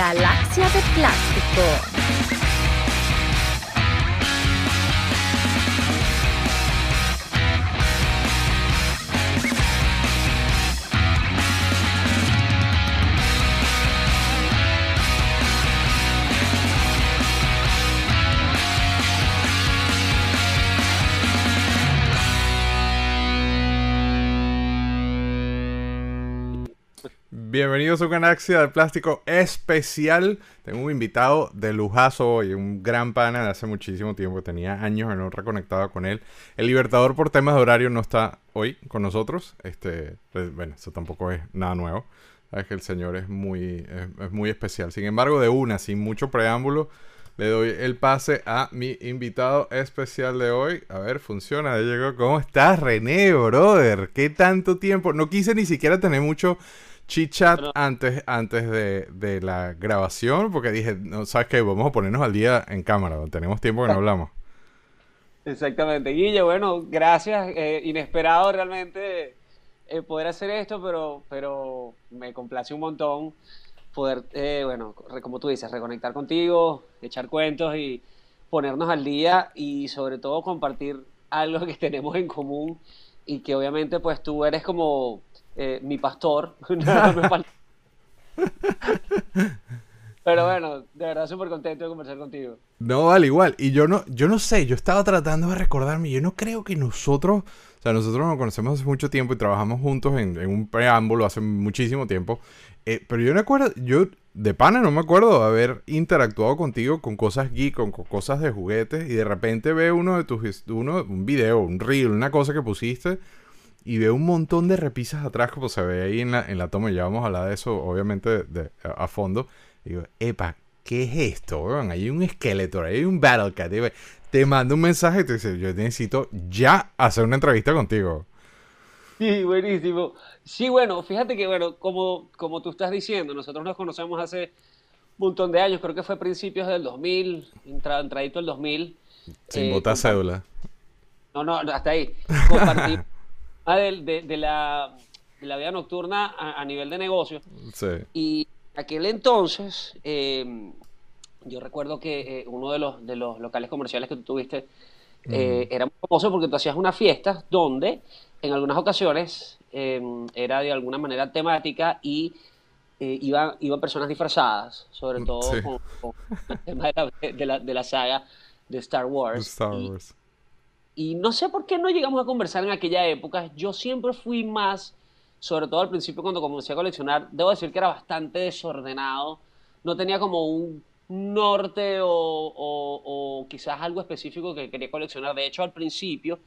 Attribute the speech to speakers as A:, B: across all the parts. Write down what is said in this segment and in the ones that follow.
A: Galaxia de Plástico.
B: Bienvenidos a una Galaxia de Plástico especial. Tengo un invitado de lujazo hoy, un gran pana de hace muchísimo tiempo. Tenía años de no reconectado con él. El Libertador por temas de horario no está hoy con nosotros. Este, pues, bueno, eso tampoco es nada nuevo. Sabes que el señor es muy, es, muy especial. Sin embargo, de una, sin mucho preámbulo, le doy el pase a mi invitado especial de hoy. A ver, funciona, ya llegó. ¿Cómo estás, René, brother? ¿Qué tanto tiempo? No quise ni siquiera tener mucho chit-chat antes, antes de, la grabación, porque dije, no, ¿sabes qué? Vamos a ponernos al día en cámara, tenemos tiempo que no hablamos.
C: Exactamente, Guille, bueno, gracias, eh, inesperado realmente eh, poder hacer esto, pero, pero me complace un montón poder, eh, bueno, como tú dices, reconectar contigo, echar cuentos y ponernos al día y sobre todo compartir algo que tenemos en común y que obviamente pues tú eres como eh, mi pastor. Pero bueno, de verdad súper contento de conversar contigo.
B: No, vale, igual. Y yo no, yo no sé, yo estaba tratando de recordarme, yo no creo que nosotros, o sea, nosotros nos conocemos hace mucho tiempo y trabajamos juntos en, un preámbulo hace muchísimo tiempo. Eh, pero yo no acuerdo, yo de pana no me acuerdo de haber interactuado contigo con cosas geek, con, cosas de juguetes, y de repente veo uno de tus, uno, un video, un reel, una cosa que pusiste y veo un montón de repisas atrás, como se ve ahí en la, en la toma. Ya vamos a hablar de eso, obviamente, de, a, fondo. Y digo, epa, ¿qué es esto? Weón? Hay un esqueleto, hay un Battle Cat. Te mando un mensaje y te dice, yo necesito ya hacer una entrevista contigo.
C: Sí, buenísimo. Sí, bueno, fíjate que, bueno, como, como tú estás diciendo, nosotros nos conocemos hace un montón de años, creo que fue principios del 2000, entrado, entradito el 2000.
B: Sin eh, botar cédula.
C: No, no, hasta ahí. Compartimos Ah, de, de, la, la, vida nocturna a, nivel de negocio. Sí. Y aquel entonces, eh, yo recuerdo que eh, uno de los, de los locales comerciales que tú tuviste eh, era muy famoso porque tú hacías unas fiestas donde en algunas ocasiones era de alguna manera temática y iban, iban personas disfrazadas, sobre todo con, el tema de la, de la, saga de Star Wars. Star Wars. Y no sé por qué no llegamos a conversar en aquella época. Yo siempre fui más, sobre todo al principio cuando comencé a coleccionar, debo decir que era bastante desordenado. No tenía como un norte o, quizás algo específico que quería coleccionar. De hecho, al principio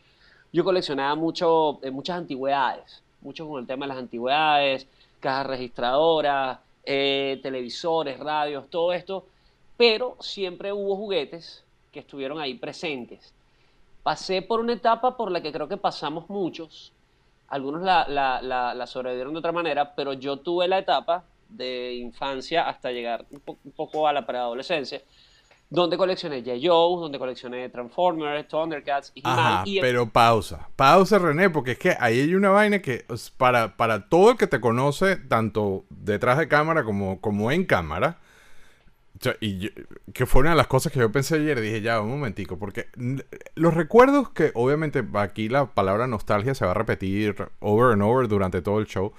C: yo coleccionaba mucho, eh, muchas antigüedades, mucho con el tema de las antigüedades, cajas registradoras, eh, televisores, radios, todo esto, pero siempre hubo juguetes que estuvieron ahí presentes pasé por una etapa por la que creo que pasamos muchos. Algunos la, la, la, sobrevivieron de otra manera, pero yo tuve la etapa de infancia hasta llegar un, poco a la preadolescencia, donde coleccioné J. Joe, donde coleccioné Transformers, Thundercats y
B: Ajá, pero pausa, pausa René, porque es que ahí hay una vaina que para, para todo el que te conoce, tanto detrás de cámara como, como en cámara, que fue una de las cosas que yo pensé ayer, dije ya, un momentico, porque los recuerdos que obviamente aquí la palabra nostalgia se va a repetir over and over durante todo el show,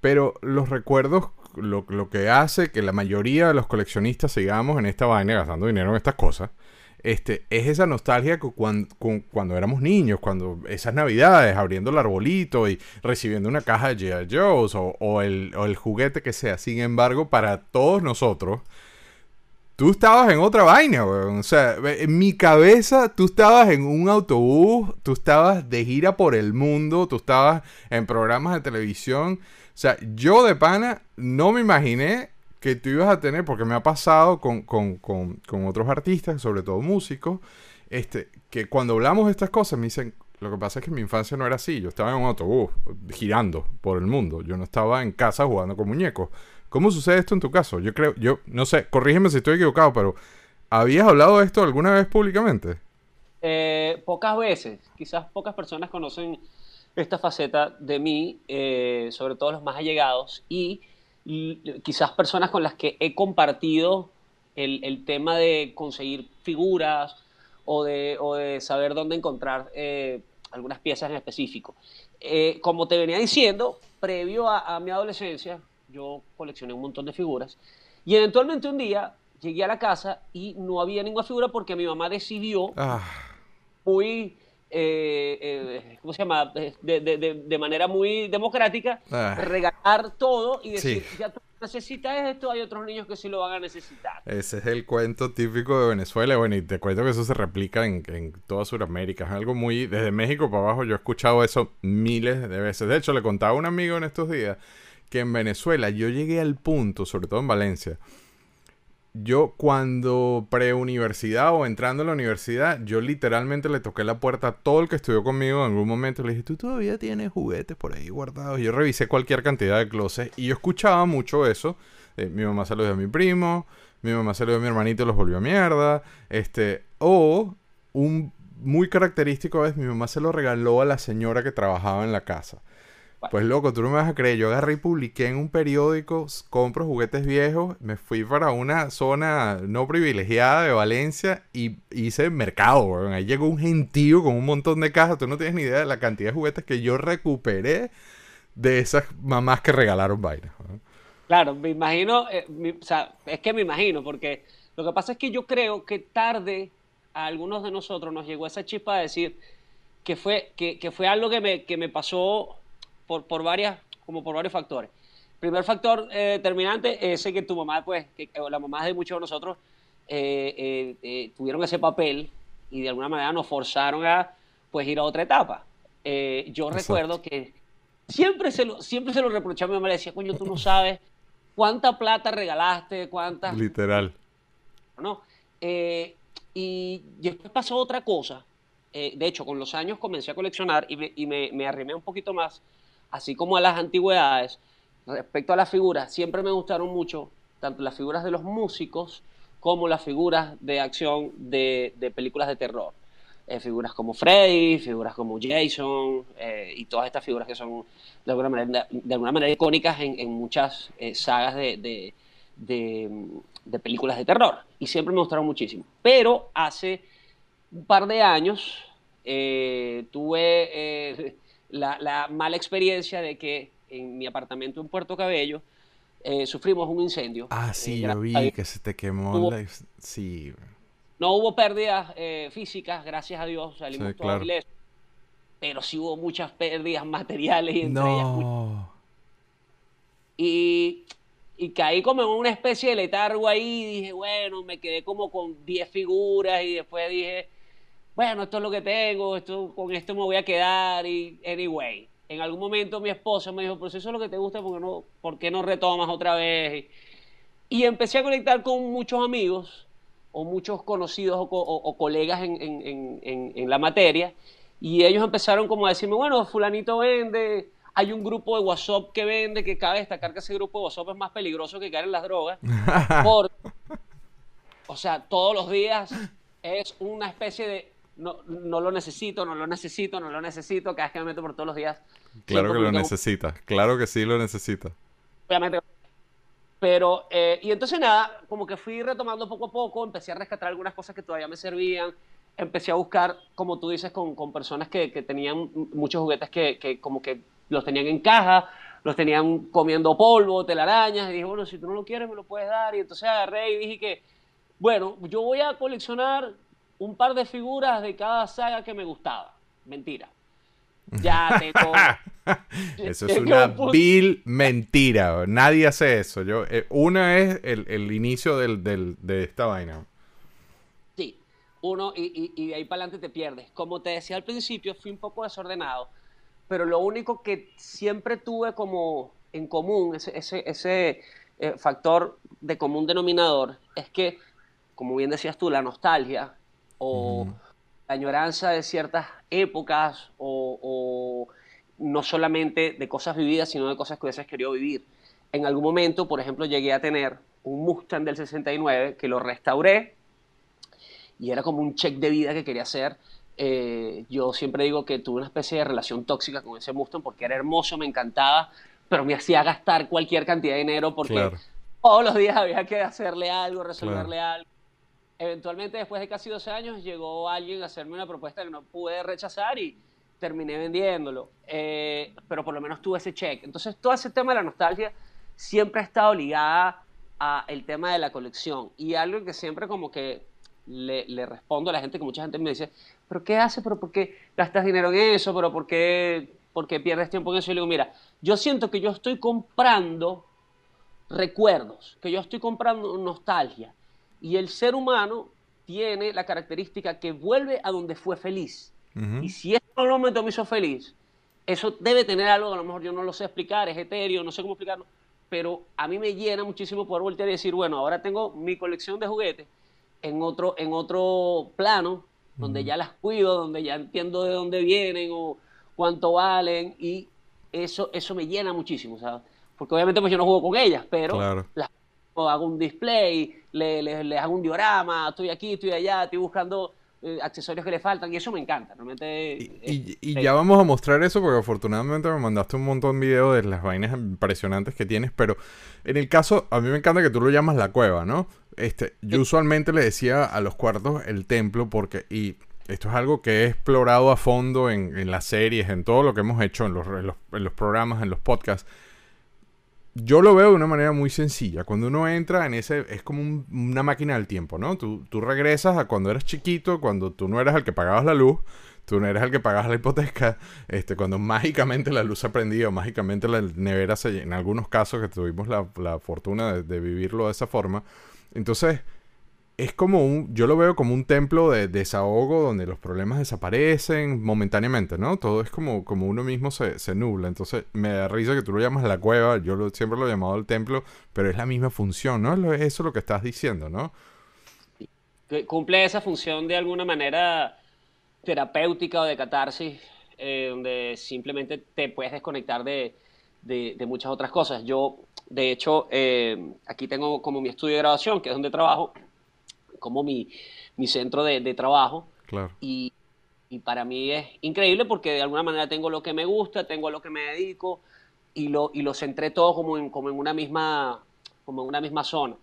B: pero los recuerdos, lo, que hace que la mayoría de los coleccionistas sigamos en esta vaina gastando dinero en estas cosas, este, es esa nostalgia cuando, cuando éramos niños, cuando esas navidades, abriendo el arbolito y recibiendo una caja de G.I. Joe's o, o, el, o el juguete que sea. Sin embargo, para todos nosotros, Tú estabas en otra vaina, weón. O sea, en mi cabeza tú estabas en un autobús, tú estabas de gira por el mundo, tú estabas en programas de televisión. O sea, yo de pana no me imaginé que tú ibas a tener, porque me ha pasado con, otros artistas, sobre todo músicos, este, que cuando hablamos de estas cosas me dicen, lo que pasa es que mi infancia no era así, yo estaba en un autobús girando por el mundo, yo no estaba en casa jugando con muñecos. ¿Cómo sucede esto en tu caso? Yo creo, yo no sé, corrígeme si estoy equivocado, pero ¿habías hablado de esto alguna vez públicamente?
C: Eh, pocas veces, quizás pocas personas conocen esta faceta de mí, eh, sobre todo los más allegados, y quizás personas con las que he compartido el, tema de conseguir figuras o de, o de saber dónde encontrar eh, algunas piezas en específico. Eh, como te venía diciendo, previo a, mi adolescencia, yo coleccioné un montón de figuras y eventualmente un día llegué a la casa y no había ninguna figura porque mi mamá decidió ah. muy eh, eh, ¿cómo se llama? De, manera muy democrática, ah. regalar todo y decir, ya tú necesitas esto, hay otros niños que sí lo van a necesitar.
B: Ese es el cuento típico de Venezuela, bueno, y te cuento que eso se replica en, en toda Sudamérica, es algo muy, desde México para abajo, yo he escuchado eso miles de veces. De hecho, le contaba a un amigo en estos días que en Venezuela yo llegué al punto, sobre todo en Valencia, yo cuando preuniversidad o entrando a la universidad, yo literalmente le toqué la puerta a todo el que estudió conmigo en algún momento. Le dije, tú todavía tienes juguetes por ahí guardados. Yo revisé cualquier cantidad de closets y yo escuchaba mucho eso. mi mamá se lo dio a mi primo, mi mamá se lo dio a mi hermanito y los volvió a mierda. Este, o un muy característico es mi mamá se lo regaló a la señora que trabajaba en la casa. Pues loco, tú no me vas a creer. Yo agarré y publiqué en un periódico, compro juguetes viejos, me fui para una zona no privilegiada de Valencia y hice mercado, Ahí llegó un gentío con un montón de cajas. Tú no tienes ni idea de la cantidad de juguetes que yo recuperé de esas mamás que regalaron vainas.
C: Claro, me imagino, eh, o sea, es que me imagino, porque lo que pasa es que yo creo que tarde a algunos de nosotros nos llegó esa chispa de decir que fue, que, que fue algo que me, que me pasó por, por varias, como por varios factores. Primer factor eh, determinante es que tu mamá, pues, que, la mamá de muchos de nosotros eh, eh, tuvieron ese papel y de alguna manera nos forzaron a, pues, ir a otra etapa. yo recuerdo que siempre se lo, siempre se lo reproché a mi mamá, le decía, coño, tú no sabes cuánta plata regalaste, cuántas...
B: Literal.
C: ¿No? y después pasó otra cosa. de hecho, con los años comencé a coleccionar y me, y me, me arrimé un poquito más así como a las antigüedades, respecto a las figuras, siempre me gustaron mucho tanto las figuras de los músicos como las figuras de acción de, películas de terror. Eh, figuras como Freddy, figuras como Jason eh, y todas estas figuras que son de alguna manera, de alguna manera icónicas en, muchas eh, sagas de, de, películas de terror. Y siempre me gustaron muchísimo. Pero hace un par de años tuve la, mala experiencia de que en mi apartamento en Puerto Cabello eh, sufrimos un incendio.
B: Ah, sí, yo vi que se te quemó. Sí.
C: No hubo pérdidas eh, físicas, gracias a Dios, salimos todos Pero sí hubo muchas pérdidas materiales y entre no. Y, y caí como en una especie de letargo ahí dije, bueno, me quedé como con 10 figuras y después dije, bueno, esto es lo que tengo, esto, con esto me voy a quedar y anyway. En algún momento mi esposa me dijo, pero si eso es lo que te gusta, ¿por qué no, por qué no retomas otra vez? Y empecé a conectar con muchos amigos o muchos conocidos o, colegas en, la materia y ellos empezaron como a decirme, bueno, fulanito vende, hay un grupo de WhatsApp que vende, que cabe destacar que ese grupo de WhatsApp es más peligroso que caer en las drogas. o sea, todos los días es una especie de no, no lo necesito, no lo necesito, no lo necesito, cada vez que me meto por todos los días.
B: Claro que lo necesita, claro que sí lo necesita.
C: Obviamente. Pero, eh, y entonces nada, como que fui retomando poco a poco, empecé a rescatar algunas cosas que todavía me servían, empecé a buscar, como tú dices, con, con personas que, que, tenían muchos juguetes que, que, como que los tenían en caja, los tenían comiendo polvo, telarañas, y dije, bueno, si tú no lo quieres, me lo puedes dar. Y entonces agarré y dije que, bueno, yo voy a coleccionar un par de figuras de cada saga que me gustaba. Mentira. Ya tengo.
B: eso es una vil mentira. Nadie hace eso. Yo, eh, una es el, inicio de esta vaina.
C: Sí, uno, y, y, de ahí para adelante te pierdes. Como te decía al principio, fui un poco desordenado, pero lo único que siempre tuve como en común, ese, ese, eh, factor de común denominador, es que, como bien decías tú, la nostalgia o la añoranza de ciertas épocas o, no solamente de cosas vividas, sino de cosas que hubieses querido vivir. En algún momento, por ejemplo, llegué a tener un Mustang del 69 que lo restauré y era como un check de vida que quería hacer. Eh, yo siempre digo que tuve una especie de relación tóxica con ese Mustang porque era hermoso, me encantaba, pero me hacía gastar cualquier cantidad de dinero porque todos los días había que hacerle algo, resolverle algo. Eventualmente, después de casi 12 años, llegó alguien a hacerme una propuesta que no pude rechazar y terminé vendiéndolo. Eh, pero por lo menos tuve ese check. Entonces, todo ese tema de la nostalgia siempre ha estado ligada al tema de la colección. Y algo que siempre como que le, respondo a la gente, que mucha gente me dice, ¿pero qué haces? ¿Pero por qué gastas dinero en eso? ¿Pero por qué, por qué pierdes tiempo en eso? Y le digo, mira, yo siento que yo estoy comprando recuerdos, que yo estoy comprando nostalgia. Y el ser humano tiene la característica que vuelve a donde fue feliz. Y si este momento me hizo feliz, eso debe tener algo a lo mejor yo no lo sé explicar, es etéreo, no sé cómo explicarlo, pero a mí me llena muchísimo poder voltear y decir, bueno, ahora tengo mi colección de juguetes en otro, en otro plano, donde ya las cuido, donde ya entiendo de dónde vienen o cuánto valen, y eso, eso me llena muchísimo, ¿sabes? Porque obviamente pues yo no juego con ellas, pero las, hago un display, les le, hago un diorama, estoy aquí, estoy allá, estoy buscando eh, accesorios que le faltan y eso me encanta. Realmente,
B: y, y, ya vamos a mostrar eso porque afortunadamente me mandaste un montón de videos de las vainas impresionantes que tienes, pero en el caso, a mí me encanta que tú lo llamas la cueva, ¿no? Este, yo usualmente le decía a los cuartos el templo porque, y esto es algo que he explorado a fondo en, las series, en todo lo que hemos hecho en los, en los programas, en los podcasts yo lo veo de una manera muy sencilla. Cuando uno entra en ese, es como una máquina del tiempo, ¿no? Tú, tú, regresas a cuando eras chiquito, cuando tú no eras el que pagabas la luz, tú no eras el que pagabas la hipoteca, este, cuando mágicamente la luz se prendía, mágicamente la nevera se, en algunos casos que tuvimos la, fortuna de vivirlo de esa forma. Entonces, es como un, yo lo veo como un templo de, desahogo donde los problemas desaparecen momentáneamente, ¿no? Todo es como, como uno mismo se, se, nubla. Entonces me da risa que tú lo llamas la cueva, yo siempre lo he llamado el templo, pero es la misma función, ¿no? Es eso lo que estás diciendo, ¿no?
C: Cumple esa función de alguna manera terapéutica o de catarsis, eh, donde simplemente te puedes desconectar de, de, muchas otras cosas. Yo, de hecho, eh, aquí tengo como mi estudio de grabación, que es donde trabajo, como mi, centro de, trabajo. Y, para mí es increíble porque de alguna manera tengo lo que me gusta, tengo lo que me dedico y lo, y lo centré todo como en, como en, una, misma, como en una misma zona.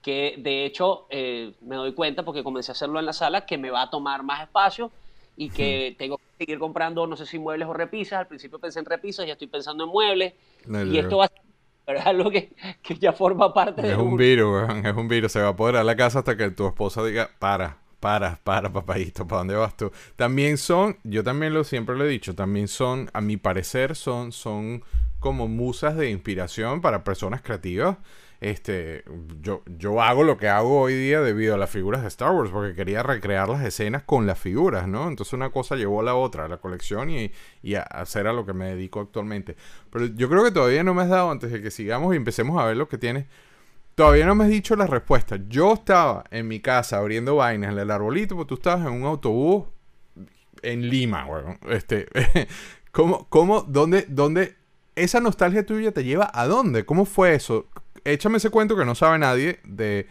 C: Que de hecho eh, me doy cuenta porque comencé a hacerlo en la sala que me va a tomar más espacio y que tengo que seguir comprando, no sé si muebles o repisas. Al principio pensé en repisas, ya estoy pensando en muebles. y esto va a ser pero es algo que, ya forma parte
B: de... Es un virus, es un virus. Se va a apoderar la casa hasta que tu esposa diga, para, para, para, papayito, ¿para dónde vas tú? También son, yo también lo siempre lo he dicho, también son, a mi parecer, son, son como musas de inspiración para personas creativas este, yo, yo hago lo que hago hoy día debido a las figuras de Star Wars, porque quería recrear las escenas con las figuras, ¿no? Entonces una cosa llevó a la otra, a la colección y, y a hacer a lo que me dedico actualmente. Pero yo creo que todavía no me has dado, antes de que sigamos y empecemos a ver lo que tienes, todavía no me has dicho la respuesta. Yo estaba en mi casa abriendo vainas en el arbolito, porque tú estabas en un autobús en Lima, bueno, este, ¿cómo, cómo, dónde, dónde, esa nostalgia tuya te lleva a dónde? ¿Cómo fue eso? Échame ese cuento que no sabe nadie de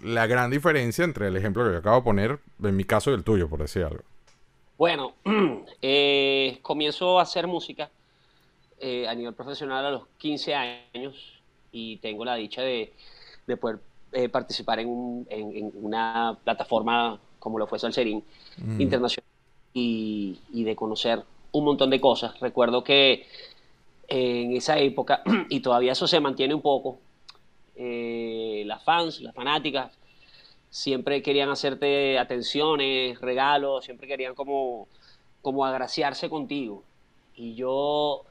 B: la gran diferencia entre el ejemplo que yo acabo de poner, en mi caso y el tuyo, por decir algo.
C: Bueno, eh, comienzo a hacer música eh, a nivel profesional a los 15 años y tengo la dicha de, poder eh, participar en, una plataforma como lo fue Salserín mm. Internacional y, y de conocer un montón de cosas. Recuerdo que en esa época, y todavía eso se mantiene un poco, eh, las fans, las fanáticas, siempre querían hacerte atenciones, regalos, siempre querían como, como agraciarse contigo. Y yo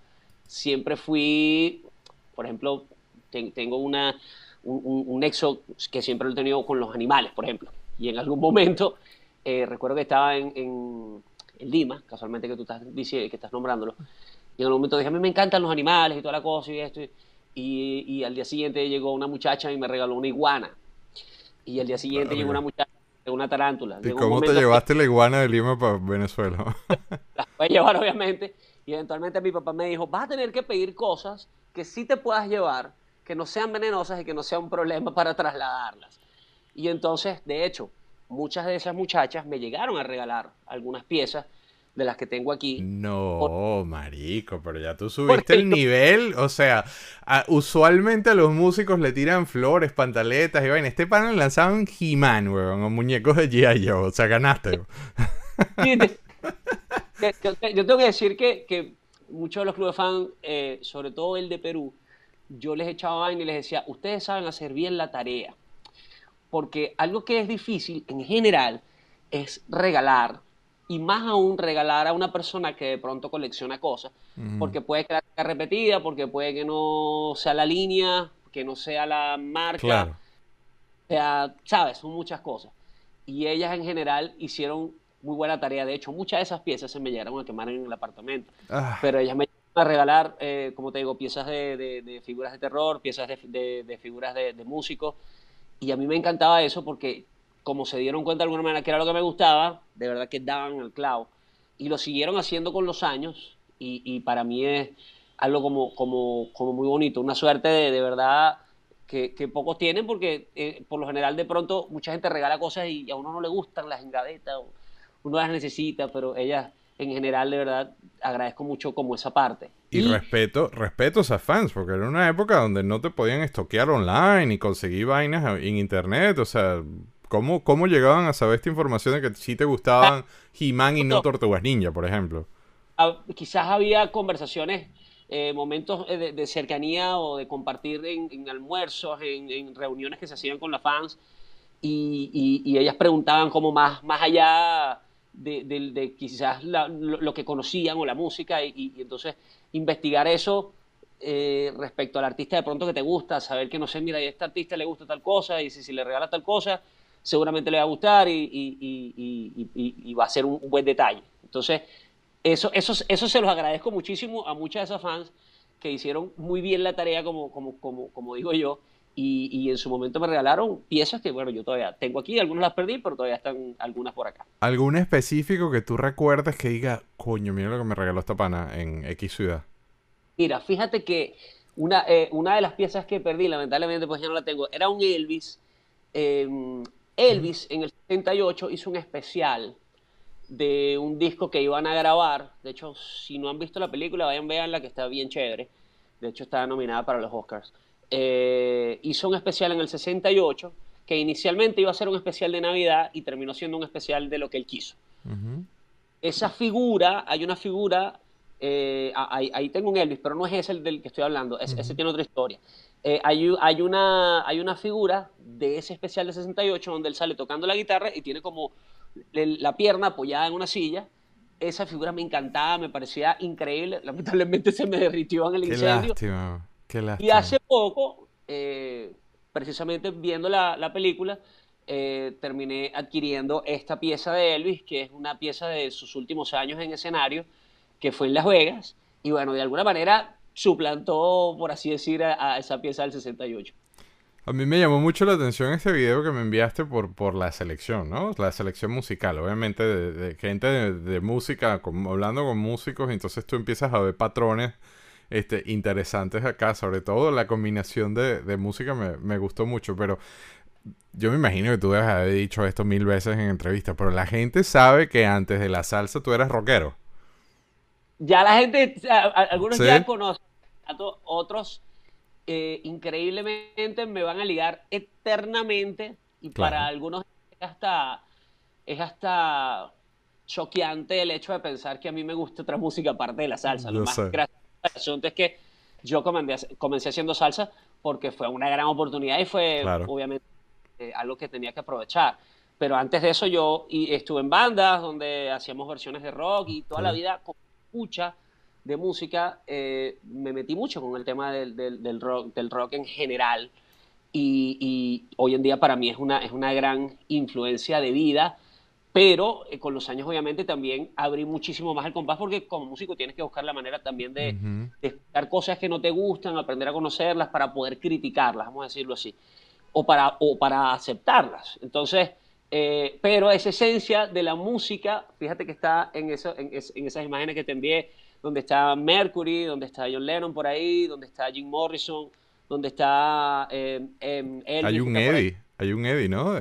C: siempre fui, por ejemplo, tengo una, un, nexo que siempre lo he tenido con los animales, por ejemplo. Y en algún momento, eh, recuerdo que estaba en, en, Lima, casualmente que tú estás que estás nombrándolo, y en algún momento dije, a mí me encantan los animales y toda la cosa y esto. Y, al día siguiente llegó una muchacha y me regaló una iguana. Y al día siguiente llegó una muchacha una tarántula.
B: ¿Y cómo te llevaste la iguana de Lima para Venezuela?
C: la voy a llevar, obviamente. Y eventualmente mi papá me dijo, vas a tener que pedir cosas que sí te puedas llevar, que no sean venenosas y que no sea un problema para trasladarlas. Y entonces, de hecho, muchas de esas muchachas me llegaron a regalar algunas piezas de las que tengo aquí.
B: No, marico, pero ya tú subiste el nivel. O sea, usualmente a los músicos le tiran flores, pantaletas y vaina. Este panel lanzaban He-Man, weón, o muñecos de G.I. Joe. O sea, ganaste.
C: yo, tengo que decir que, muchos de los clubes fans, eh, sobre todo el de Perú, yo les echaba vaina y les decía, ustedes saben hacer bien la tarea. Porque algo que es difícil en general es regalar y más aún regalar a una persona que de pronto colecciona cosas, porque puede quedar repetida, porque puede que no sea la línea, que no sea la marca, o sea, sabes, son muchas cosas. Y ellas en general hicieron muy buena tarea, de hecho, muchas de esas piezas se me llegaron a quemar en el apartamento, ah. pero ellas me llegaron a regalar, eh, como te digo, piezas de, figuras de terror, piezas de, figuras de músicos, y a mí me encantaba eso porque como se dieron cuenta de alguna manera que era lo que me gustaba, de verdad que daban el clavo. Y lo siguieron haciendo con los años y, para mí es algo como, como, como muy bonito, una suerte de, de verdad que, pocos tienen porque eh, por lo general de pronto mucha gente regala cosas y a uno no le gustan las engadetas, uno las necesita, pero ellas en general de verdad agradezco mucho como esa parte.
B: Y, respeto, respeto a esas fans, porque era una época donde no te podían estoquear online y conseguir vainas en internet, o sea, ¿Cómo, ¿Cómo llegaban a saber esta información de que sí te gustaban He-Man y no Tortugas Ninja, por ejemplo?
C: Ah, quizás había conversaciones, eh, momentos eh, de, cercanía o de compartir en, almuerzos, en, reuniones que se hacían con las fans, y, ellas preguntaban como más, más allá de, quizás lo, que conocían o la música, y, entonces investigar eso eh, respecto al artista de pronto que te gusta, saber que no sé, mira, a este artista le gusta tal cosa, y si, si le regala tal cosa, seguramente le va a gustar y, va a ser un, buen detalle. Entonces, eso, eso, eso se los agradezco muchísimo a muchas de esas fans que hicieron muy bien la tarea, como, como, como, como digo yo, y, en su momento me regalaron piezas que, bueno, yo todavía tengo aquí, algunas las perdí, pero todavía están algunas por acá.
B: ¿Algún específico que tú recuerdes que diga, coño, mira lo que me regaló esta pana en X ciudad?
C: Mira, fíjate que una, eh, una de las piezas que perdí, lamentablemente, pues ya no la tengo, era un Elvis. Eh, Elvis en el 78 hizo un especial de un disco que iban a grabar. De hecho, si no han visto la película, vayan veanla que está bien chévere. De hecho, está nominada para los Oscars. Eh, hizo un especial en el 68 que inicialmente iba a ser un especial de Navidad y terminó siendo un especial de lo que él quiso. Esa figura, hay una figura, eh, ahí, tengo un Elvis, pero no es ese el del que estoy hablando, ese tiene otra historia. Eh, hay, hay, una, hay una figura de ese especial de 68 donde él sale tocando la guitarra y tiene como la pierna apoyada en una silla. Esa figura me encantaba, me parecía increíble. Lamentablemente se me derritió en el
B: qué
C: incendio.
B: Lástima, qué lástima.
C: Y hace poco, eh, precisamente viendo la, la película, eh, terminé adquiriendo esta pieza de Elvis, que es una pieza de sus últimos años en escenario, que fue en Las Vegas. Y bueno, de alguna manera suplantó, por así decir, a, esa pieza del 68.
B: A mí me llamó mucho la atención este video que me enviaste por, por la selección, ¿no? La selección musical, obviamente de, gente de, música, hablando con músicos, entonces tú empiezas a ver patrones este, interesantes acá, sobre todo la combinación de, música me, me, gustó mucho, pero yo me imagino que tú debes haber dicho esto mil veces en entrevistas, pero la gente sabe que antes de la salsa tú eras rockero
C: ya la gente, algunos ya conocen, otros eh, increíblemente me van a ligar eternamente y para algunos es hasta, es hasta choqueante el hecho de pensar que a mí me gusta otra música aparte de la salsa. Lo más gracioso es que yo comencé, haciendo salsa porque fue una gran oportunidad y fue obviamente eh, algo que tenía que aprovechar. Pero antes de eso yo estuve en bandas donde hacíamos versiones de rock y toda la vida escucha de música, eh, me metí mucho con el tema del, del, rock, del rock en general. Y, hoy en día para mí es una, es una gran influencia de vida, pero eh, con los años obviamente también abrí muchísimo más el compás porque como músico tienes que buscar la manera también de, uh cosas que no te gustan, aprender a conocerlas para poder criticarlas, vamos a decirlo así, o para, o para aceptarlas. Entonces, eh, pero esa esencia de la música, fíjate que está en, eso, en, esas imágenes que te envié, donde está Mercury, donde está John Lennon por ahí, donde está Jim Morrison, donde está eh, em,
B: Hay un Eddie, hay un Eddie, ¿no?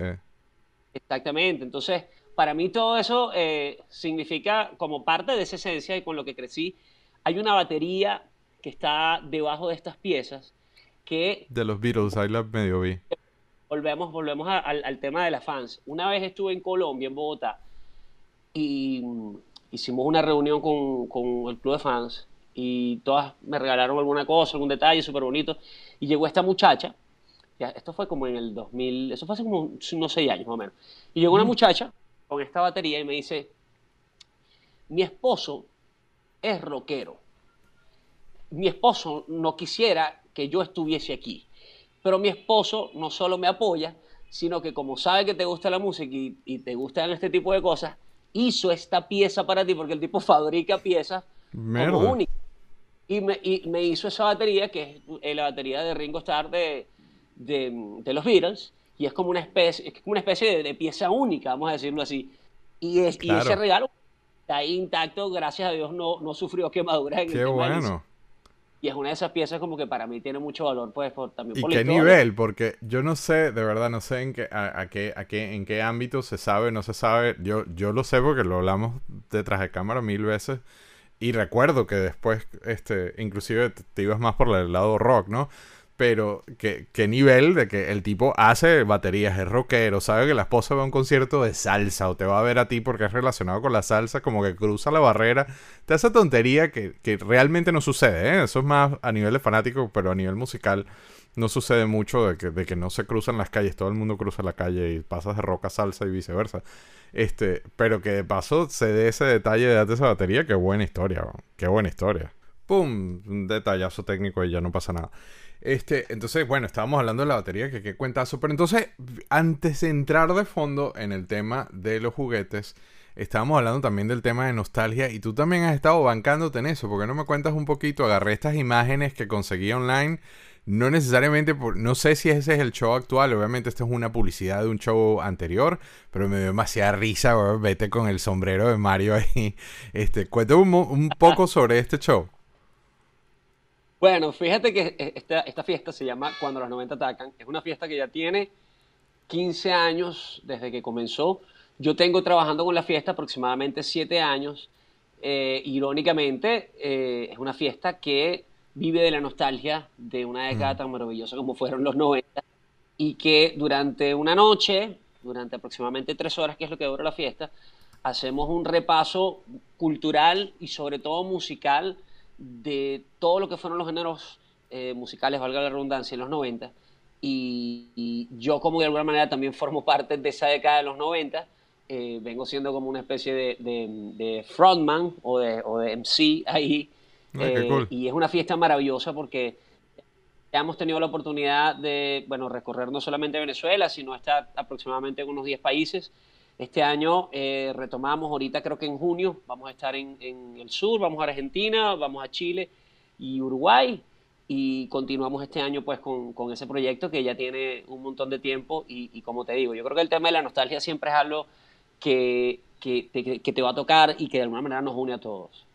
C: Exactamente, entonces para mí todo eso eh, significa como parte de esa esencia y con lo que crecí. Hay una batería que está debajo de estas piezas que...
B: De los Beatles, ahí la medio vi.
C: Volvemos, volvemos al, tema de las fans. Una vez estuve en Colombia, en Bogotá, y hicimos una reunión con, con el club de fans y todas me regalaron alguna cosa, algún detalle súper bonito. Y llegó esta muchacha, ya, esto fue como en el 2000, eso fue hace como unos seis años más o menos. Y llegó una muchacha con esta batería y me dice, mi esposo es rockero. Mi esposo no quisiera que yo estuviese aquí, pero mi esposo no solo me apoya, sino que como sabe que te gusta la música y, y te gustan este tipo de cosas, hizo esta pieza para ti, porque el tipo fabrica piezas como únicas. Y me, y me, hizo esa batería, que es eh, la batería de Ringo Starr de, de, de, los Beatles, y es como una especie, es como una especie de, pieza única, vamos a decirlo así. Y, es, y ese regalo está ahí intacto, gracias a Dios no, no sufrió quemaduras en
B: Qué el bueno.
C: Y es una de esas piezas como que para mí tiene mucho valor, pues, por, también
B: ¿Y qué nivel? Porque yo no sé, de verdad, no sé en qué, a, qué, a qué, en qué ámbito se sabe, no se sabe. Yo, yo lo sé porque lo hablamos detrás de cámara mil veces. Y recuerdo que después, este, inclusive te ibas más por el lado rock, ¿no? Pero ¿qué, qué, nivel de que el tipo hace baterías, es rockero, sabe que la esposa va a un concierto de salsa o te va a ver a ti porque es relacionado con la salsa, como que cruza la barrera, te hace tontería que, que realmente no sucede, ¿eh? eso es más a nivel de fanático, pero a nivel musical no sucede mucho de que, de que no se cruzan las calles, todo el mundo cruza la calle y pasas de rock a salsa y viceversa. Este, pero que de paso se dé ese detalle de darte esa batería, qué buena historia, qué buena historia. ¡Pum! Un detallazo técnico y ya no pasa nada. Este, entonces, bueno, estábamos hablando de la batería, que qué cuentazo. Pero entonces, antes de entrar de fondo en el tema de los juguetes, estábamos hablando también del tema de nostalgia. Y tú también has estado bancándote en eso. porque no me cuentas un poquito? Agarré estas imágenes que conseguí online. No necesariamente, no sé si ese es el show actual, obviamente esto es una publicidad de un show anterior, pero me dio demasiada risa, vete con el sombrero de Mario ahí. Este, cuéntame un poco sobre este show.
C: Bueno, fíjate que e, esta, esta fiesta se llama Cuando los 90 atacan. Es una fiesta que ya tiene 15 años desde que comenzó. Yo tengo trabajando con la fiesta aproximadamente 7 años. Eh, irónicamente, eh, es una fiesta que vive de la nostalgia de una década tan maravillosa como fueron los 90 y que durante una noche, durante aproximadamente 3 horas, que es lo que dura la fiesta, hacemos un repaso cultural y sobre todo musical de todo lo que fueron los géneros eh, musicales, valga la redundancia, en los 90. Y, yo como de alguna manera también formo parte de esa década de los 90, eh, vengo siendo como una especie de, frontman o de, o de, MC ahí. Eh, y es una fiesta maravillosa porque hemos tenido la oportunidad de, bueno, recorrer no solamente Venezuela, sino estar aproximadamente en unos 10 países. Este año eh, retomamos, ahorita creo que en junio, vamos a estar en, el sur, vamos a Argentina, vamos a Chile y Uruguay y continuamos este año pues con, ese proyecto que ya tiene un montón de tiempo y, como te digo, yo creo que el tema de la nostalgia siempre es algo que, que te va a tocar y que de alguna manera nos une a todos.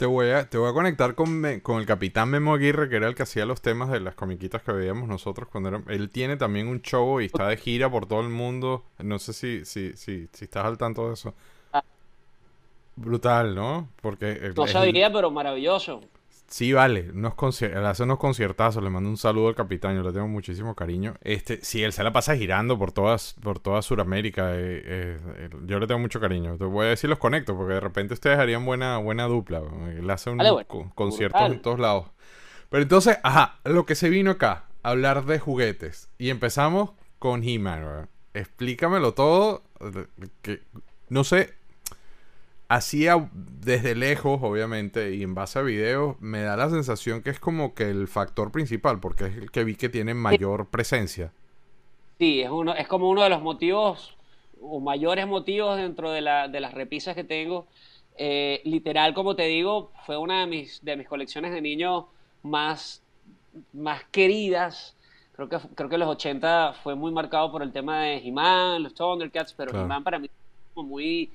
B: Te voy a, te voy a conectar con, con el capitán Memo Aguirre, que era el que hacía los temas de las comiquitas que veíamos nosotros cuando era... Él tiene también un show y está de gira por todo el mundo. No sé si, si, si, si estás al tanto de eso. Ah. Brutal, ¿no? Porque...
C: No sabía, pero maravilloso.
B: Sí, vale, unos hace unos conciertazos, le mando un saludo al capitán, yo le tengo muchísimo cariño. Este, sí, él se la pasa girando por todas, por toda Sudamérica, eh, eh, yo le tengo mucho cariño. Te voy a decir los conecto, porque de repente ustedes harían buena, buena dupla. Él hace un conciertos en todos lados. Pero entonces, ajá, lo que se vino acá, hablar de juguetes. Y empezamos con He-Man, Explícamelo todo. Que, no sé, hacía desde lejos, obviamente, y en base a videos, me da la sensación que es como que el factor principal, porque es el que vi que tiene mayor presencia.
C: Sí, es, uno, es como uno de los motivos, o mayores motivos dentro de, la, de las repisas que tengo. Eh, literal, como te digo, fue una de mis, de mis colecciones de niños más, más queridas. Creo que, creo que los 80 fue muy marcado por el tema de He-Man, los Thundercats, pero He-Man para mí fue muy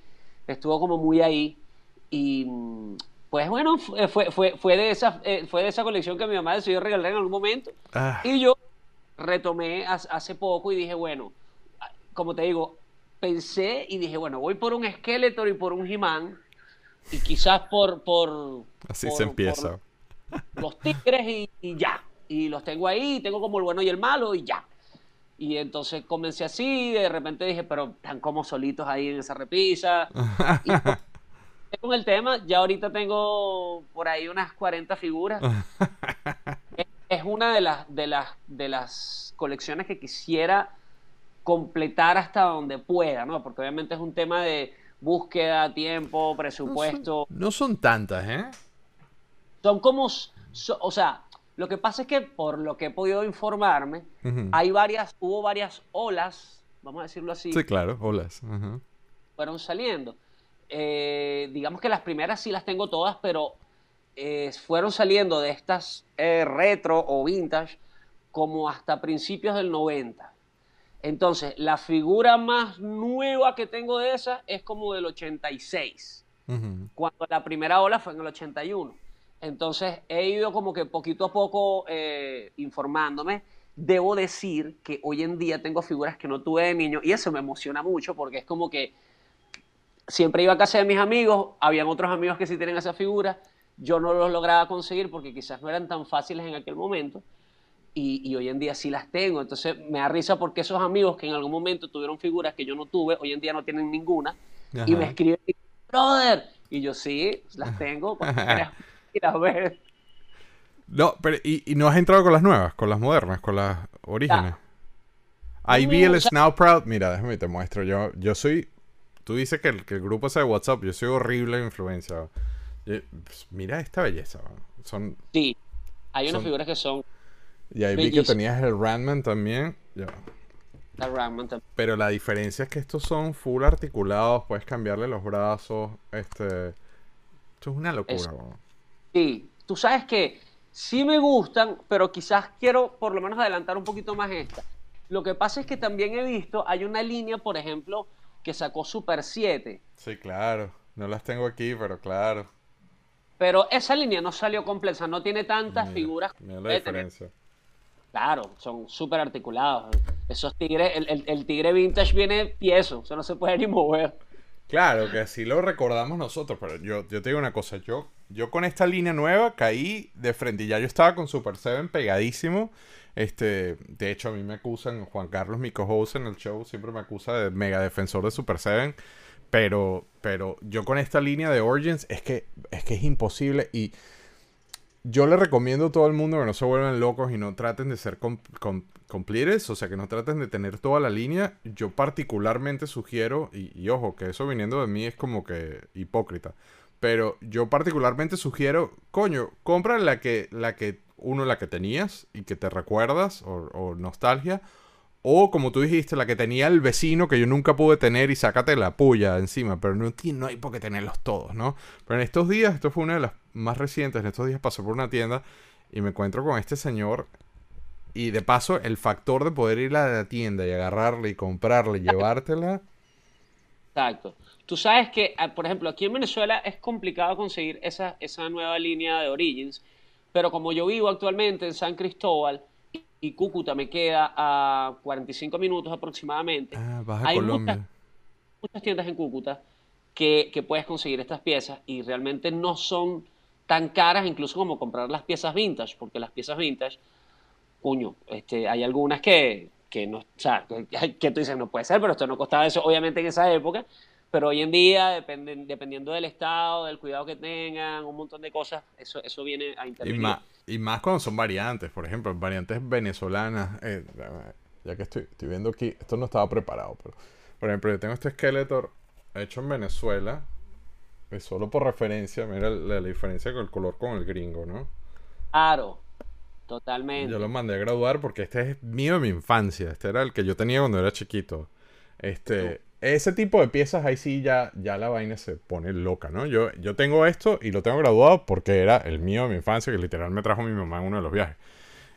C: estuvo como muy ahí. Y pues bueno, fue, fue, fue, de esa, eh, fue de esa colección que mi mamá decidió regalar en algún momento. Ah. Y yo retomé hace poco y dije, bueno, como te digo, pensé y dije, bueno, voy por un Skeletor y por un He-Man y quizás por... por
B: Así se empieza.
C: los tigres y, ya. Y los tengo ahí, tengo como el bueno y el malo y ya. Y entonces comencé así, de repente dije, pero están como solitos ahí en esa repisa. y con el tema, ya ahorita tengo por ahí unas 40 figuras. es una de las, de las, de las colecciones que quisiera completar hasta donde pueda, ¿no? Porque obviamente es un tema de búsqueda, tiempo, presupuesto.
B: No son, tantas, ¿eh?
C: Son como, o sea, lo que pasa es que por lo que he podido informarme, hay varias, hubo varias olas, vamos a decirlo así.
B: Sí, claro, olas.
C: Fueron saliendo. Eh, digamos que las primeras sí las tengo todas, pero eh, fueron saliendo de estas eh, retro o vintage como hasta principios del 90. Entonces, la figura más nueva que tengo de esa es como del 86, cuando la primera ola fue en el 81. Entonces, he ido como que poquito a poco eh, informándome. Debo decir que hoy en día tengo figuras que no tuve de niño y eso me emociona mucho porque es como que siempre iba a casa de mis amigos, habían otros amigos que sí tienen esa figura, yo no los lograba conseguir porque quizás no eran tan fáciles en aquel momento y, hoy en día sí las tengo. Entonces me da risa porque esos amigos que en algún momento tuvieron figuras que yo no tuve, hoy en día no tienen ninguna, y me escriben, brother, y yo sí, las tengo, ir a ver.
B: No, pero ¿y, no has entrado con las nuevas, con las modernas, con las orígenes? Ahí vi el Snow Proud. Mira, déjame te muestro. Yo, yo soy. Tú dices que el, que el grupo es de WhatsApp. Yo soy horrible en influencia. Pues, mira esta belleza. Son.
C: Sí. Hay unas figuras que son
B: y ahí vi que tenías el Randman también.
C: También.
B: Pero la diferencia es que estos son full articulados, puedes cambiarle los brazos. Este. Esto es una locura.
C: Sí, tú sabes que sí me gustan, pero quizás quiero por lo menos adelantar un poquito más esta. Lo que pasa es que también he visto, hay una línea, por ejemplo, que sacó Super 7.
B: Sí, claro. No las tengo aquí, pero claro.
C: Pero esa línea no salió completa, no tiene tantas figuras.
B: Mira la diferencia.
C: Claro, son súper articulados. Esos tigres, el, tigre vintage viene tieso, o sea, no se puede ni mover.
B: Claro, que así lo recordamos nosotros, pero yo, yo te digo una cosa, yo, yo con esta línea nueva caí de frente y ya yo estaba con Super Seven pegadísimo. Este, de hecho, a mí me acusan, Juan Carlos, mi co-host en el show, siempre me acusa de mega defensor de Super Seven. Pero, pero yo con esta línea de Origins es que es que es imposible y yo le recomiendo a todo el mundo que no se vuelvan locos y no traten de ser com o sea, que no traten de tener toda la línea. Yo particularmente sugiero, y, ojo, que eso viniendo de mí es como que hipócrita, pero yo particularmente sugiero, coño, compra la que, la que, uno, la que tenías y que te recuerdas, o nostalgia, o como tú dijiste, la que tenía el vecino que yo nunca pude tener y sácate la puya encima. Pero no, no hay por qué tenerlos todos, ¿no? Pero en estos días, esto fue una de las más recientes, en estos días pasé por una tienda y me encuentro con este señor. Y de paso, el factor de poder ir a la tienda y agarrarla y comprarla y llevártela.
C: Exacto. Tú sabes que, ah, por ejemplo, aquí en Venezuela es complicado conseguir esa, esa nueva línea de Origins. Pero como yo vivo actualmente en San Cristóbal, y Cúcuta me queda a 45 minutos aproximadamente.
B: Ah, Hay Muchas,
C: muchas, tiendas en Cúcuta que, puedes conseguir estas piezas y realmente no son tan caras incluso como comprar las piezas vintage, porque las piezas vintage, puño, este, hay algunas que, que no, o sea, que, que, tú dices, no puede ser, pero esto no costaba eso, obviamente en esa época, pero hoy en día, dependen, dependiendo del estado, del cuidado que tengan, un montón de cosas, eso, eso viene a intervenir.
B: Y más cuando son variantes, por ejemplo, variantes venezolanas. Eh, ya que estoy, estoy viendo aquí, esto no estaba preparado, pero por ejemplo, yo tengo este Skeletor hecho en Venezuela. Solo por referencia, mira la, diferencia con el color con el gringo, ¿no?
C: Claro, totalmente.
B: Yo lo mandé a graduar porque este es mío de mi infancia. Este era el que yo tenía cuando era chiquito. Este, ese tipo de piezas ahí sí ya, ya la vaina se pone loca, ¿no? Yo, yo tengo esto y lo tengo graduado porque era el mío de mi infancia, que literal me trajo mi mamá en uno de los viajes.